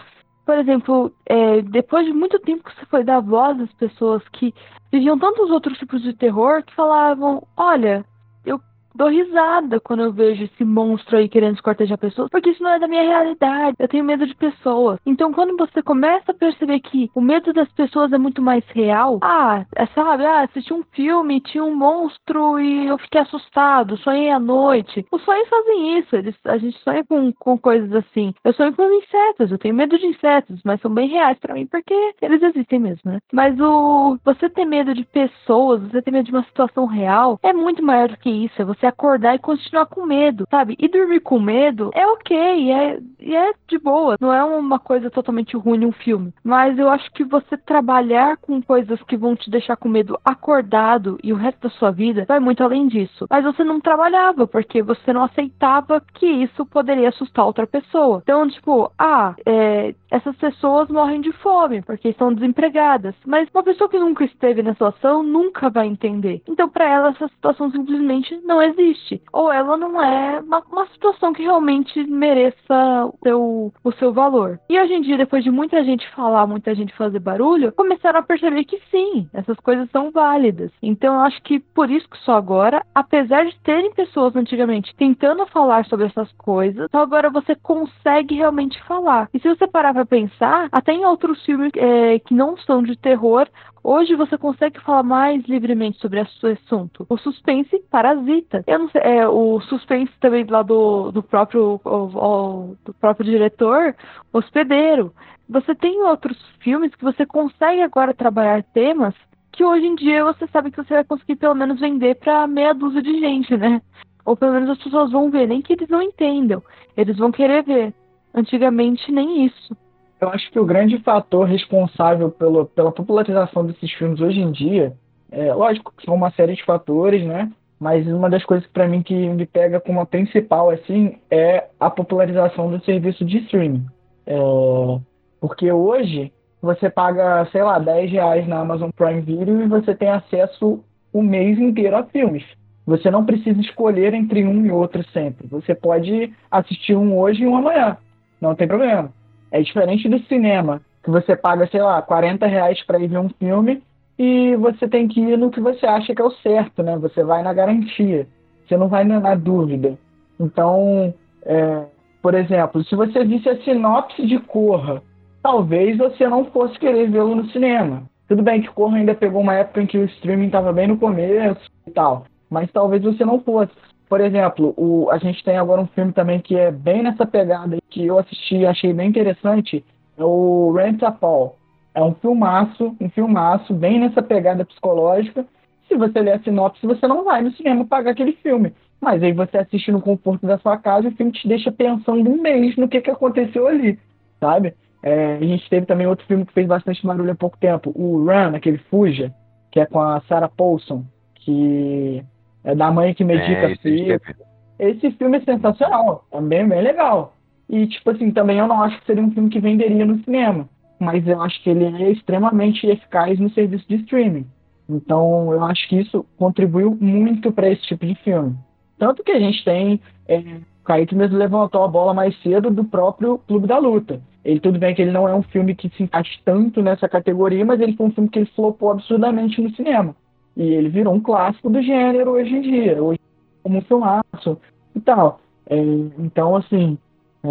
por exemplo, é, depois de muito tempo que você foi dar voz às pessoas que viviam tantos outros tipos de terror que falavam: olha, dou risada quando eu vejo esse monstro aí querendo escortejar pessoas, porque isso não é da minha realidade. Eu tenho medo de pessoas. Então, quando você começa a perceber que o medo das pessoas é muito mais real, ah, é, sabe, ah, assisti um filme, tinha um monstro e eu fiquei assustado, sonhei à noite. Os sonhos fazem isso, eles, a gente sonha com, com coisas assim. Eu sonho com insetos, eu tenho medo de insetos, mas são bem reais para mim porque eles existem mesmo, né? Mas o você ter medo de pessoas, você ter medo de uma situação real, é muito maior do que isso. É você você acordar e continuar com medo, sabe? E dormir com medo é ok, é, é de boa. Não é uma coisa totalmente ruim um filme. Mas eu acho que você trabalhar com coisas que vão te deixar com medo acordado e o resto da sua vida vai muito além disso. Mas você não trabalhava porque você não aceitava que isso poderia assustar outra pessoa. Então, tipo, ah, é, essas pessoas morrem de fome porque estão desempregadas. Mas uma pessoa que nunca esteve nessa situação nunca vai entender. Então, para ela, essa situação simplesmente não existe existe. Ou ela não é uma, uma situação que realmente mereça o seu, o seu valor. E hoje em dia, depois de muita gente falar, muita gente fazer barulho, começaram a perceber que sim, essas coisas são válidas. Então eu acho que por isso que só agora, apesar de terem pessoas antigamente tentando falar sobre essas coisas, só agora você consegue realmente falar. E se você parar pra pensar, até em outros filmes é, que não são de terror, Hoje você consegue falar mais livremente sobre esse assunto. O suspense parasita. Eu não sei, é, o suspense também lá do, do próprio o, do próprio diretor, hospedeiro. Você tem outros filmes que você consegue agora trabalhar temas que hoje em dia você sabe que você vai conseguir pelo menos vender para meia dúzia de gente, né? Ou pelo menos as pessoas vão ver, nem que eles não entendam, eles vão querer ver. Antigamente nem isso eu acho que o grande fator responsável pelo, pela popularização desses filmes hoje em dia, é lógico que são uma série de fatores, né? Mas uma das coisas para mim que me pega como a principal assim é a popularização do serviço de streaming. É, porque hoje você paga, sei lá, 10 reais na Amazon Prime Video e você tem acesso o mês inteiro a filmes. Você não precisa escolher entre um e outro sempre. Você pode assistir um hoje e um amanhã. Não tem problema. É diferente do cinema, que você paga, sei lá, 40 reais para ir ver um filme e você tem que ir no que você acha que é o certo, né? Você vai na garantia. você não vai na, dúvida. Então, é, por exemplo, se você visse a sinopse de Corra, talvez você não fosse querer vê-lo no cinema. Tudo bem que Corra ainda pegou uma época em que o streaming estava bem no começo e tal, mas talvez você não fosse. Por exemplo, o, a gente tem agora um filme também que é bem nessa pegada que eu assisti e achei bem interessante, é o Rent a Paul. É um filmaço, um filmaço bem nessa pegada psicológica. Se você ler a sinopse, você não vai no cinema pagar aquele filme. Mas aí você assiste no conforto da sua casa e o filme te deixa pensando um mês no que, que aconteceu ali, sabe? É, a gente teve também outro filme que fez bastante barulho há pouco tempo, o Run, aquele Fuja, que é com a Sarah Paulson, que é da mãe que medica é. Esse filme é sensacional, também bem legal. E, tipo assim, também eu não acho que seria um filme que venderia no cinema, mas eu acho que ele é extremamente eficaz no serviço de streaming. Então, eu acho que isso contribuiu muito para esse tipo de filme. Tanto que a gente tem. É, o Kaique mesmo levantou a bola mais cedo do próprio Clube da Luta. Ele, tudo bem que ele não é um filme que se encaixa tanto nessa categoria, mas ele foi um filme que ele flopou absurdamente no cinema. E ele virou um clássico do gênero hoje em dia, hoje como um filmaço e tal. É, então, assim, é,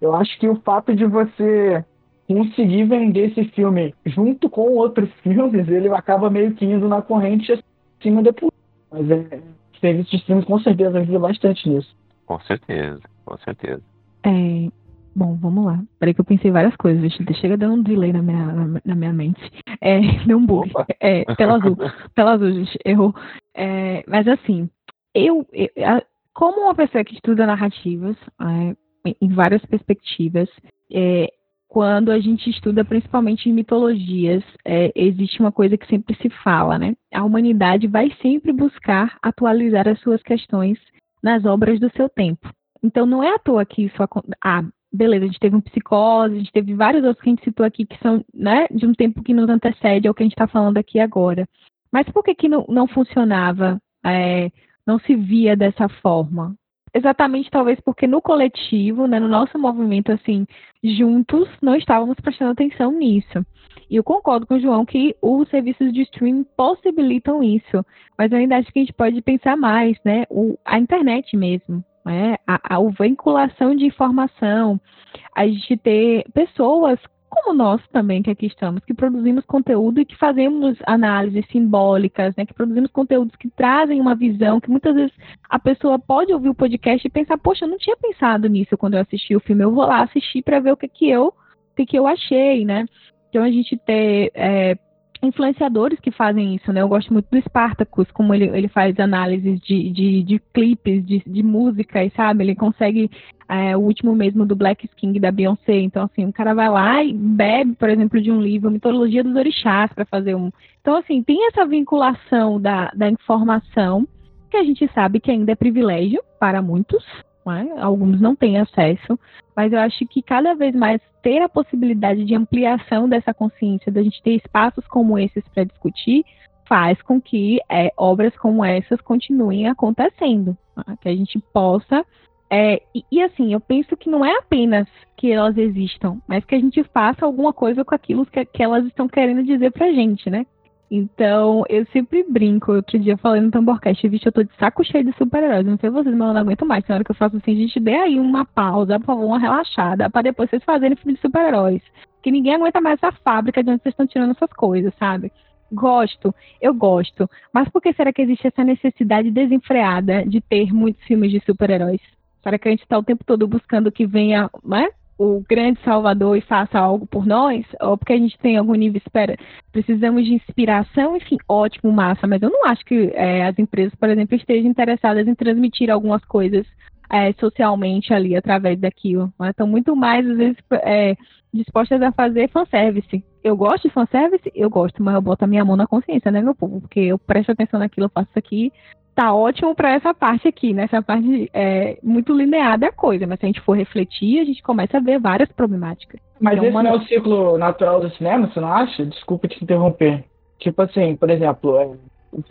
eu acho que o fato de você conseguir vender esse filme junto com outros filmes, ele acaba meio que indo na corrente acima depois. Mas é, serviço de streaming com certeza ajuda bastante nisso. Com certeza, com certeza. É, bom, vamos lá. Peraí que eu pensei várias coisas. Chega dando um delay na minha, na, na minha mente. É, deu um bug. É, tela azul. tela azul, gente. Errou. É, mas assim, eu, eu, como uma pessoa que estuda narrativas é, em várias perspectivas, é, quando a gente estuda principalmente em mitologias, é, existe uma coisa que sempre se fala, né? A humanidade vai sempre buscar atualizar as suas questões nas obras do seu tempo. Então não é à toa que isso ah, beleza, a gente teve um psicose, a gente teve vários outros que a gente citou aqui que são né, de um tempo que nos antecede ao que a gente está falando aqui agora. Mas por que, que não, não funcionava, é, não se via dessa forma? exatamente talvez porque no coletivo, né, no nosso movimento assim, juntos, não estávamos prestando atenção nisso. E eu concordo com o João que os serviços de streaming possibilitam isso, mas eu ainda acho que a gente pode pensar mais, né, o, a internet mesmo, né, a, a vinculação de informação, a gente ter pessoas como nós também que aqui estamos, que produzimos conteúdo e que fazemos análises simbólicas, né, que produzimos conteúdos que trazem uma visão, que muitas vezes a pessoa pode ouvir o podcast e pensar, poxa, eu não tinha pensado nisso quando eu assisti o filme, eu vou lá assistir para ver o que que eu, o que que eu achei, né? Então a gente ter é, influenciadores que fazem isso, né? Eu gosto muito do Spartacus, como ele, ele faz análises de, de, de clipes, de, de música, e sabe? Ele consegue é, o último mesmo do Black King da Beyoncé. Então, assim, o cara vai lá e bebe, por exemplo, de um livro, Mitologia dos Orixás, para fazer um. Então, assim, tem essa vinculação da, da informação, que a gente sabe que ainda é privilégio para muitos, né? alguns não têm acesso, mas eu acho que cada vez mais ter a possibilidade de ampliação dessa consciência, da gente ter espaços como esses para discutir, faz com que é, obras como essas continuem acontecendo, né? que a gente possa é, e, e, assim, eu penso que não é apenas que elas existam, mas que a gente faça alguma coisa com aquilo que, que elas estão querendo dizer pra gente, né? Então, eu sempre brinco. Outro dia falei no Tamborcast, vixe, eu tô de saco cheio de super-heróis. Não sei vocês, mas eu não aguento mais. Na hora que eu faço assim, a gente dê aí uma pausa, por favor, uma relaxada, para depois vocês fazerem filme de super-heróis. Que ninguém aguenta mais essa fábrica de onde vocês estão tirando essas coisas, sabe? Gosto, eu gosto. Mas por que será que existe essa necessidade desenfreada de ter muitos filmes de super-heróis? Será que a gente está o tempo todo buscando que venha né, o grande Salvador e faça algo por nós, ou porque a gente tem algum nível espera, precisamos de inspiração, enfim, ótimo, massa, mas eu não acho que é, as empresas, por exemplo, estejam interessadas em transmitir algumas coisas é, socialmente ali através daquilo. Né? Estão muito mais, às vezes, é, dispostas a fazer fanservice. Eu gosto de fanservice? Eu gosto, mas eu boto a minha mão na consciência, né, meu povo? Porque eu presto atenção naquilo, eu faço isso aqui, tá ótimo para essa parte aqui, né? Essa parte é muito linear da coisa, mas se a gente for refletir, a gente começa a ver várias problemáticas. Mas então, esse uma... não é o ciclo natural do cinema, você não acha? Desculpa te interromper. Tipo assim, por exemplo, é,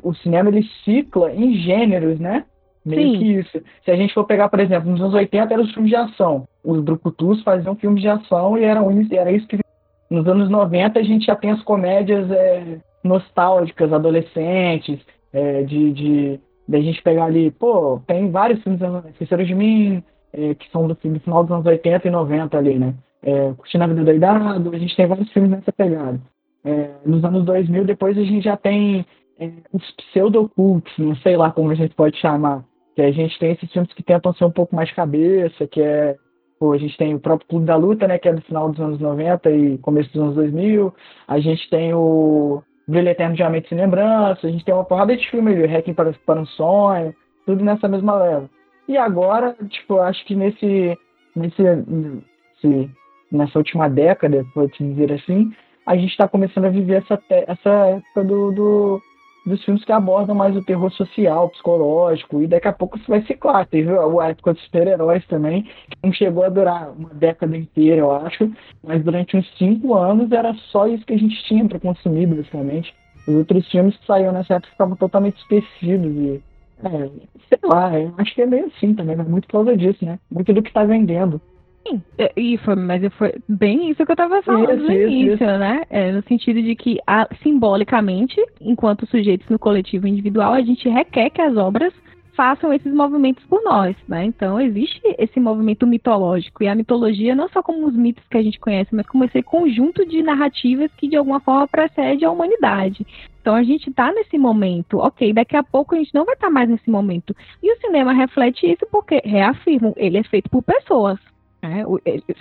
o, cinema ele cicla em gêneros, né? Meio Sim. que isso. Se a gente for pegar, por exemplo, nos anos 80 eram os filmes de ação. Os brucutus faziam filmes de ação e era, era isso que. Nos anos 90 a gente já tem as comédias é, nostálgicas, adolescentes, é, de, de Da gente pegar ali, pô, tem vários filmes, Esqueceram de Mim, é, que são do, do, final dos anos 80 e 90 ali, né? É, Curtindo a Vida Doidado, a gente tem vários filmes nessa pegada. É, nos anos 2000, depois a gente já tem é, os pseudo-cults, não sei lá como a gente pode chamar, que a gente tem esses filmes que tentam ser um pouco mais cabeça, que é Pô, a gente tem o próprio Clube da Luta, né, que é do final dos anos 90 e começo dos anos 2000. A gente tem o Brilho Eterno de Amém Sem Lembrança. A gente tem uma porrada de filme ali, Hacking para, para um Sonho, tudo nessa mesma leva. E agora, tipo, acho que nesse, nesse, nesse nessa última década, pode dizer assim, a gente está começando a viver essa, essa época do, do dos filmes que abordam mais o terror social, psicológico, e daqui a pouco isso vai ciclar. Teve a época dos super-heróis também, que não chegou a durar uma década inteira, eu acho, mas durante uns cinco anos era só isso que a gente tinha para consumir, basicamente. Os outros filmes que saíram nessa época estavam totalmente esquecidos e. É, sei lá, acho que é meio assim também, mas muito por causa disso, né? Muito do que está vendendo. Sim, e foi, mas foi bem isso que eu estava falando isso, no início, isso. né? É, no sentido de que, a, simbolicamente, enquanto sujeitos no coletivo individual, a gente requer que as obras façam esses movimentos por nós, né? Então existe esse movimento mitológico e a mitologia não só como os mitos que a gente conhece, mas como esse conjunto de narrativas que de alguma forma precede a humanidade. Então a gente está nesse momento, ok, daqui a pouco a gente não vai estar tá mais nesse momento. E o cinema reflete isso porque, reafirmo, ele é feito por pessoas, né?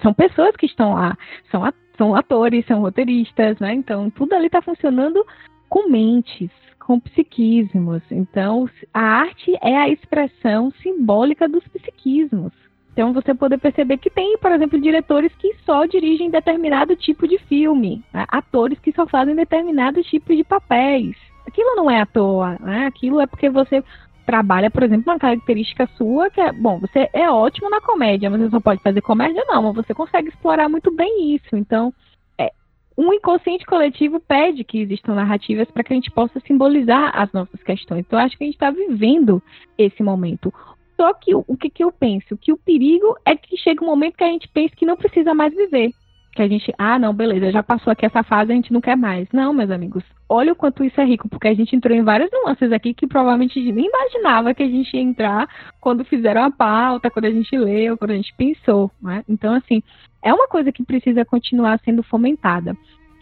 São pessoas que estão lá, são, são atores, são roteiristas, né? Então, tudo ali está funcionando com mentes, com psiquismos. Então, a arte é a expressão simbólica dos psiquismos. Então, você poder perceber que tem, por exemplo, diretores que só dirigem determinado tipo de filme, né? atores que só fazem determinados tipos de papéis. Aquilo não é à toa, né? Aquilo é porque você trabalha, por exemplo, uma característica sua que é, bom, você é ótimo na comédia, mas você só pode fazer comédia não, mas você consegue explorar muito bem isso. Então, é, um inconsciente coletivo pede que existam narrativas para que a gente possa simbolizar as nossas questões. Então, acho que a gente está vivendo esse momento. Só que o, o que, que eu penso? Que o perigo é que chega um momento que a gente pensa que não precisa mais viver que a gente, ah, não, beleza, já passou aqui essa fase, a gente não quer mais. Não, meus amigos, olha o quanto isso é rico, porque a gente entrou em várias nuances aqui que provavelmente nem imaginava que a gente ia entrar quando fizeram a pauta, quando a gente leu, quando a gente pensou, né? Então, assim, é uma coisa que precisa continuar sendo fomentada.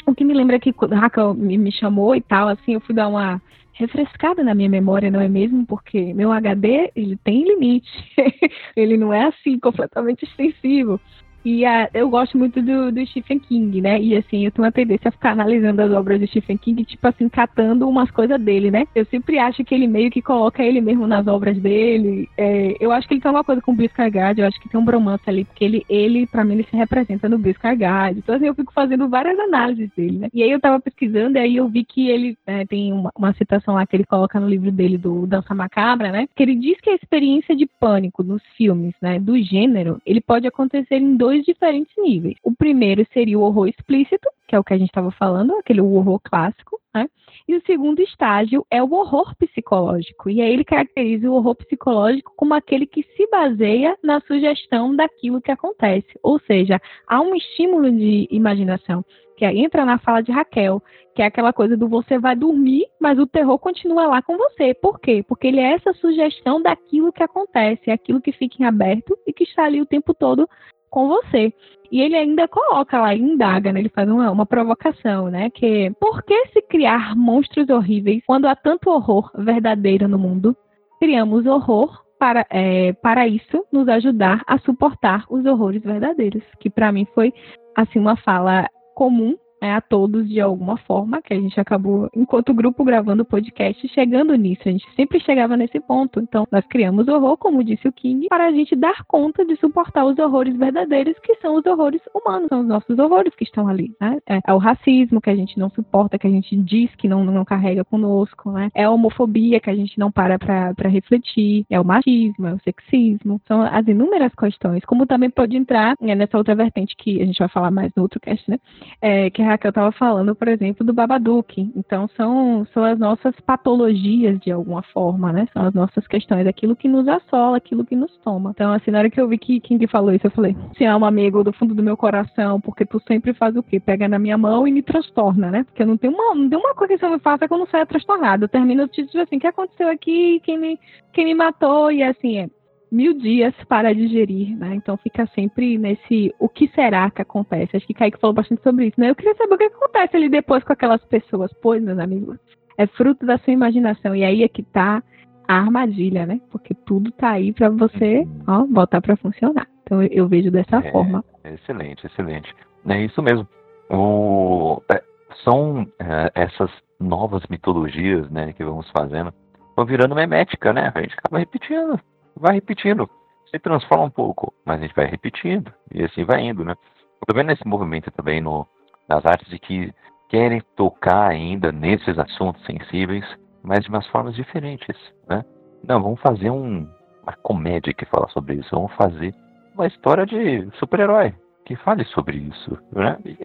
O que me lembra que quando Raquel me chamou e tal, assim, eu fui dar uma refrescada na minha memória, não é mesmo? Porque meu HD, ele tem limite. ele não é assim completamente extensivo. E a, eu gosto muito do, do, Stephen King, né? E assim, eu tenho uma tendência a ficar analisando as obras do Stephen King, tipo assim, catando umas coisas dele, né? Eu sempre acho que ele meio que coloca ele mesmo nas obras dele. É, eu acho que ele tem uma coisa com o Bill eu acho que tem um bromance ali, porque ele, ele para mim, ele se representa no Bill Skarsgård. Então, assim, eu fico fazendo várias análises dele, né? E aí eu tava pesquisando, e aí eu vi que ele é, tem uma, uma citação lá que ele coloca no livro dele do Dança Macabra, né? Que ele diz que a experiência de pânico nos filmes, né, do gênero, ele pode acontecer em dois dois diferentes níveis. O primeiro seria o horror explícito, que é o que a gente estava falando, aquele horror clássico, né? E o segundo estágio é o horror psicológico. E aí ele caracteriza o horror psicológico como aquele que se baseia na sugestão daquilo que acontece. Ou seja, há um estímulo de imaginação que entra na fala de Raquel, que é aquela coisa do você vai dormir, mas o terror continua lá com você. Por quê? Porque ele é essa sugestão daquilo que acontece, é aquilo que fica em aberto e que está ali o tempo todo com você. E ele ainda coloca lá, indaga, né? ele faz uma, uma provocação, né? Que por que se criar monstros horríveis quando há tanto horror verdadeiro no mundo? Criamos horror para, é, para isso nos ajudar a suportar os horrores verdadeiros. Que para mim foi assim uma fala comum né, a todos de alguma forma, que a gente acabou, enquanto grupo gravando o podcast, chegando nisso. A gente sempre chegava nesse ponto. Então, nós criamos horror, como disse o King, para a gente dar conta de suportar os horrores verdadeiros, que são os horrores humanos, são os nossos horrores que estão ali. Né? É, é, o racismo que a gente não suporta, que a gente diz que não, não carrega conosco, né? é a homofobia que a gente não para para refletir, é o machismo, é o sexismo, são as inúmeras questões, como também pode entrar né, nessa outra vertente que a gente vai falar mais no outro cast, né? É, que é Raquel estava falando, por exemplo, do Babadook. Então, são, são as nossas patologias, de alguma forma, né? São as nossas questões, aquilo que nos assola, aquilo que nos toma. Então, assim, na hora que eu vi que quem falou isso, eu falei, te amo, amigo, do fundo do meu coração, porque tu sempre faz o quê? Pega na minha mão e me transtorna, né? Porque não tem uma, não tem uma coisa que você me faça que eu não saia transtornado. Eu termino, eu te assim, o que aconteceu aqui? Quem me, quem me matou? E assim, é mil dias para digerir, né? Então fica sempre nesse o que será que acontece. Acho que Kaique falou bastante sobre isso, né? Eu queria saber o que acontece ali depois com aquelas pessoas. Pois, meus amigos, é fruto da sua imaginação. E aí é que tá a armadilha, né? Porque tudo tá aí para você, ó, voltar para funcionar. Então eu, eu, vejo dessa é, forma. Excelente, excelente. É isso mesmo. O, é, são é, essas novas mitologias, né, que vamos fazendo, vão virando memética, né? A gente acaba repetindo vai repetindo. Se transforma um pouco, mas a gente vai repetindo. E assim vai indo, né? Eu tô vendo esse movimento também no, nas artes de que querem tocar ainda nesses assuntos sensíveis, mas de umas formas diferentes, né? Não, vamos fazer um, uma comédia que fala sobre isso. Vamos fazer uma história de super-herói que fale sobre isso, né? E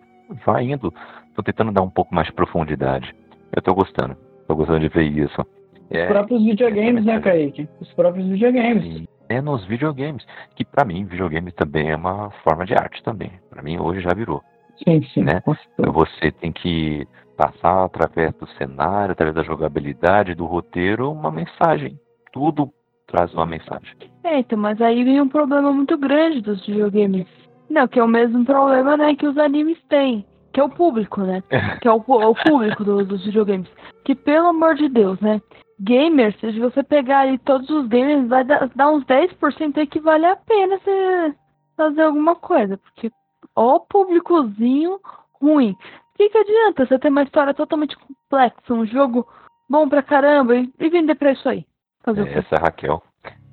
vai indo. Tô tentando dar um pouco mais de profundidade. Eu tô gostando. Tô gostando de ver isso. É, Os próprios videogames, né, Kaique? Os próprios videogames. É nos videogames, que para mim videogame também é uma forma de arte também. Para mim hoje já virou. Sim, sim. Né? Você tem que passar através do cenário, através da jogabilidade, do roteiro, uma mensagem. Tudo traz uma mensagem. É, então, mas aí vem um problema muito grande dos videogames. Não, que é o mesmo problema, né, que os animes têm que é o público, né? que é o, o público do, dos videogames. Que, pelo amor de Deus, né? Gamers, se você pegar aí todos os gamers, vai dar, dar uns 10% aí que vale a pena você fazer alguma coisa. Porque, ó, públicozinho ruim. O que, que adianta você ter uma história totalmente complexa, um jogo bom pra caramba e, e vender pra isso aí? Fazer Essa é a Raquel.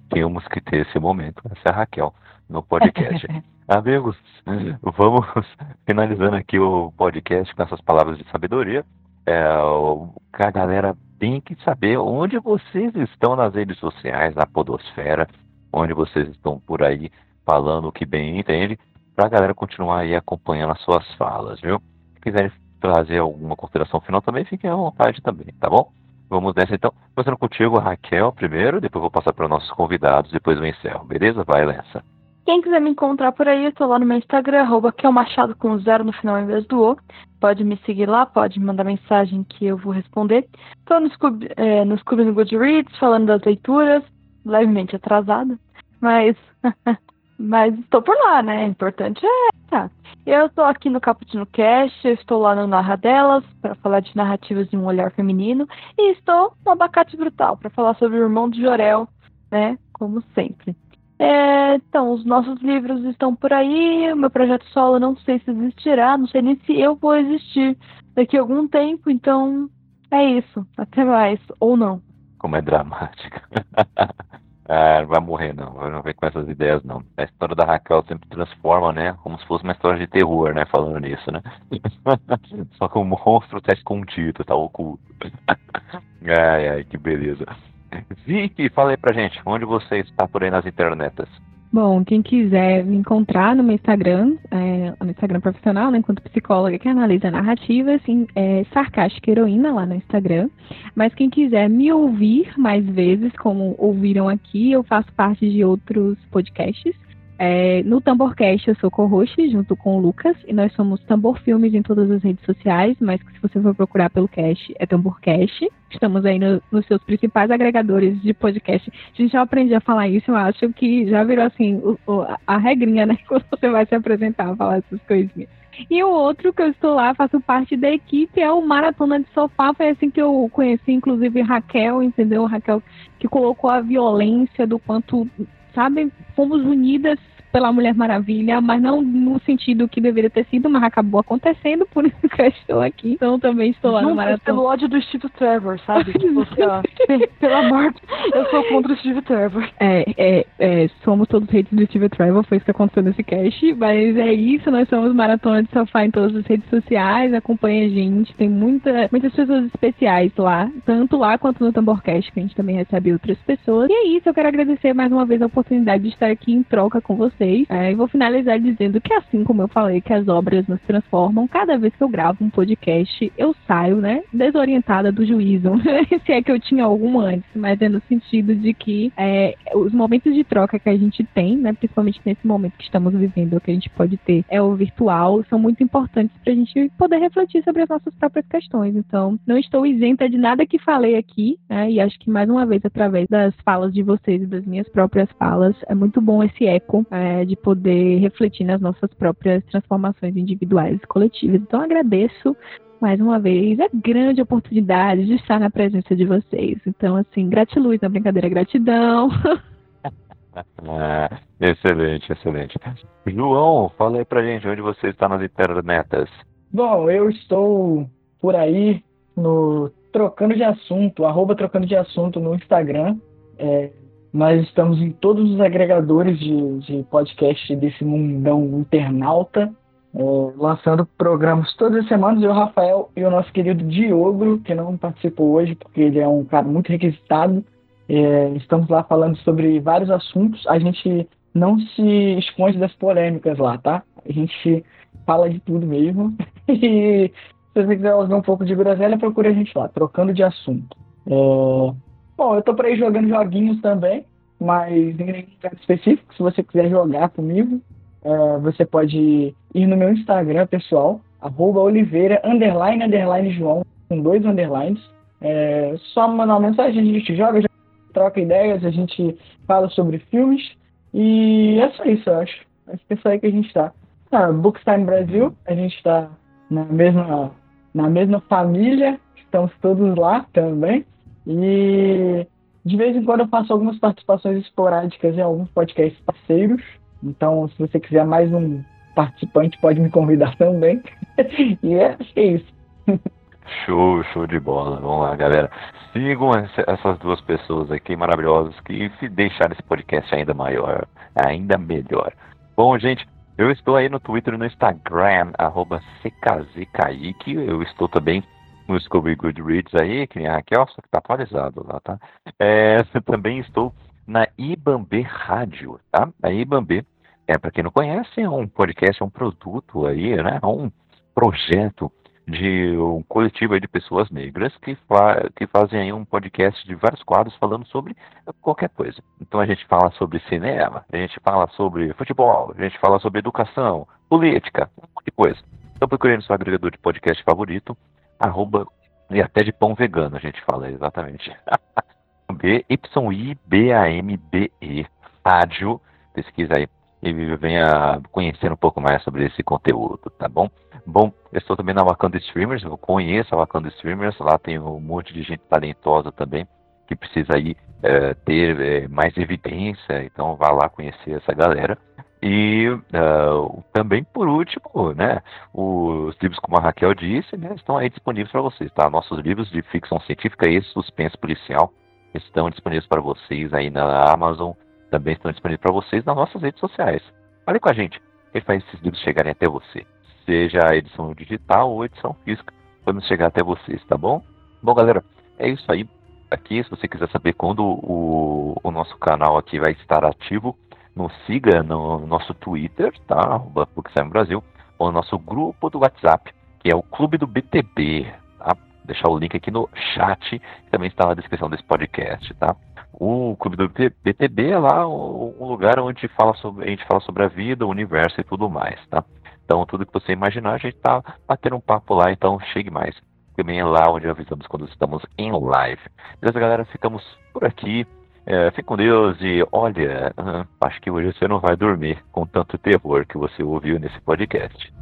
Temos que ter esse momento. Essa é a Raquel no podcast. Amigos, vamos finalizando aqui o podcast com essas palavras de sabedoria. É, a galera tem que saber onde vocês estão nas redes sociais, na podosfera, onde vocês estão por aí falando o que bem entende, para a galera continuar aí acompanhando as suas falas, viu? Se quiserem trazer alguma consideração final também, fiquem à vontade também, tá bom? Vamos nessa então. Começando contigo, Raquel, primeiro, depois vou passar para os nossos convidados, depois eu encerro, beleza? Vai, Lença. Quem quiser me encontrar por aí, eu tô lá no meu Instagram, arroba que é o Machado com zero no final em vez do O. Pode me seguir lá, pode me mandar mensagem que eu vou responder. Tô no Scooby, é, no, no Goodreads, falando das leituras, levemente atrasada, mas, mas estou por lá, né? O importante é tá. Eu estou aqui no Caputino Cast, eu estou lá no Narra Delas, para falar de narrativas de um olhar feminino, e estou no Abacate Brutal, para falar sobre o irmão de Jorel, né? Como sempre. É, então, os nossos livros estão por aí. O meu projeto solo não sei se existirá, não sei nem se eu vou existir daqui a algum tempo. Então, é isso. Até mais. Ou não. Como é dramática. ah, não vai morrer, não. Não vem com essas ideias, não. A história da Raquel sempre transforma, né? Como se fosse uma história de terror, né? Falando nisso, né? Só que o monstro tá escondido, tá oculto. ai, ai, que beleza. Vicky, fala aí pra gente, onde você está por aí nas internetas? Bom, quem quiser me encontrar no meu Instagram, é, no Instagram profissional, né, enquanto psicóloga que analisa narrativas, assim, é Sarcástica Heroína lá no Instagram. Mas quem quiser me ouvir mais vezes, como ouviram aqui, eu faço parte de outros podcasts. É, no Tamborcast eu sou co-host junto com o Lucas e nós somos Tambor Filmes em todas as redes sociais, mas se você for procurar pelo cast é Tamborcast. Estamos aí no, nos seus principais agregadores de podcast. A gente já aprendeu a falar isso, eu acho que já virou assim o, o, a regrinha, né? Quando você vai se apresentar, falar essas coisinhas. E o outro que eu estou lá, faço parte da equipe, é o Maratona de Sofá. Foi assim que eu conheci, inclusive, Raquel, entendeu? Raquel que colocou a violência do quanto sabe? Fomos unidas pela Mulher Maravilha, mas não no sentido que deveria ter sido, mas acabou acontecendo, por isso que eu estou aqui. Então também estou lá Junto no maratona. pelo ódio do Steve Trevor, sabe? tipo, assim, ó, pela morte, eu sou contra o Steve Trevor. É, é, é, somos todos hates do Steve Trevor, foi isso que aconteceu nesse cast, mas é isso, nós somos Maratona de Sofá em todas as redes sociais, acompanha a gente, tem muita, muitas pessoas especiais lá, tanto lá quanto no Tamborcast, que a gente também recebe outras pessoas. E é isso, eu quero agradecer mais uma vez a oportunidade de estar aqui em troca com vocês vocês. É, e vou finalizar dizendo que, assim como eu falei que as obras nos transformam, cada vez que eu gravo um podcast, eu saio, né, desorientada do juízo. Se é que eu tinha algum antes, mas é no sentido de que é, os momentos de troca que a gente tem, né, principalmente nesse momento que estamos vivendo, que a gente pode ter é o virtual, são muito importantes para a gente poder refletir sobre as nossas próprias questões. Então, não estou isenta de nada que falei aqui, né, e acho que mais uma vez, através das falas de vocês e das minhas próprias falas, é muito bom esse eco é, de poder refletir nas nossas próprias transformações individuais e coletivas. Então, agradeço mais uma vez a grande oportunidade de estar na presença de vocês. Então, assim, gratiluz na brincadeira, gratidão. Ah, excelente, excelente. João, fala aí pra gente onde você está nas internetas. Bom, eu estou por aí no Trocando de Assunto, arroba Trocando de Assunto no Instagram. É, nós estamos em todos os agregadores de, de podcast desse mundão internauta, é, lançando programas todas as semanas. Eu, Rafael e o nosso querido Diogo, que não participou hoje porque ele é um cara muito requisitado. É, estamos lá falando sobre vários assuntos. A gente não se esconde das polêmicas lá, tá? A gente fala de tudo mesmo. e se você quiser ouvir um pouco de groselha, procure a gente lá, trocando de assunto. É... Bom, eu tô por aí jogando joguinhos também, mas em nenhum lugar específico. Se você quiser jogar comigo, é, você pode ir no meu Instagram pessoal, oliveira, underline, underline João, com dois underlines. É, só mandar uma mensagem, a gente joga, troca ideias, a gente fala sobre filmes. E é só isso, eu acho. Acho que é só aí que a gente está. Ah, Bookstime Brasil, a gente está na mesma, na mesma família, estamos todos lá também. E de vez em quando eu faço algumas participações esporádicas em alguns podcasts parceiros. Então, se você quiser mais um participante, pode me convidar também. e é, que é isso. Show, show de bola. Vamos lá, galera. Sigam essas duas pessoas aqui maravilhosas que deixaram esse podcast ainda maior, ainda melhor. Bom, gente, eu estou aí no Twitter e no Instagram, arroba CKZKaique. Eu estou também no Scooby Goodreads aí, que nem a Raquel, só que tá atualizado lá, tá? É, também estou na Ibambe Rádio, tá? A Ibambe, é, para quem não conhece, é um podcast, é um produto aí, né? É um projeto de um coletivo de pessoas negras que, fa que fazem aí um podcast de vários quadros falando sobre qualquer coisa. Então a gente fala sobre cinema, a gente fala sobre futebol, a gente fala sobre educação, política, um monte de coisa. Então procure no seu agregador de podcast favorito, arroba, e até de pão vegano a gente fala exatamente. B-Y-I-B-A-M-B-E, rádio, pesquisa aí e venha conhecer um pouco mais sobre esse conteúdo, tá bom? Bom, eu estou também na Wakanda Streamers, eu conheço a Wakanda Streamers, lá tem um monte de gente talentosa também, que precisa aí é, ter é, mais evidência, então vá lá conhecer essa galera. E uh, também, por último, né, os livros, como a Raquel disse, né, estão aí disponíveis para vocês, tá? Nossos livros de ficção científica e suspense policial estão disponíveis para vocês aí na Amazon, também estão disponíveis para vocês nas nossas redes sociais. Fale com a gente, quem faz esses livros chegarem até você. Seja a edição digital ou edição física, vamos chegar até vocês, tá bom? Bom, galera, é isso aí. Aqui, se você quiser saber quando o, o nosso canal aqui vai estar ativo, nos siga no nosso Twitter, tá? Arroba Brasil, ou no nosso grupo do WhatsApp, que é o Clube do BTB, tá? deixar o link aqui no chat, que também está na descrição desse podcast, tá? O Clube do BTB é lá um lugar onde fala sobre, a gente fala sobre a vida, o universo e tudo mais, tá? Então, tudo que você imaginar, a gente tá batendo um papo lá, então chegue mais. Também é lá onde avisamos quando estamos em live. Beleza, galera? Ficamos por aqui. É, fique com Deus e olha, acho que hoje você não vai dormir com tanto terror que você ouviu nesse podcast.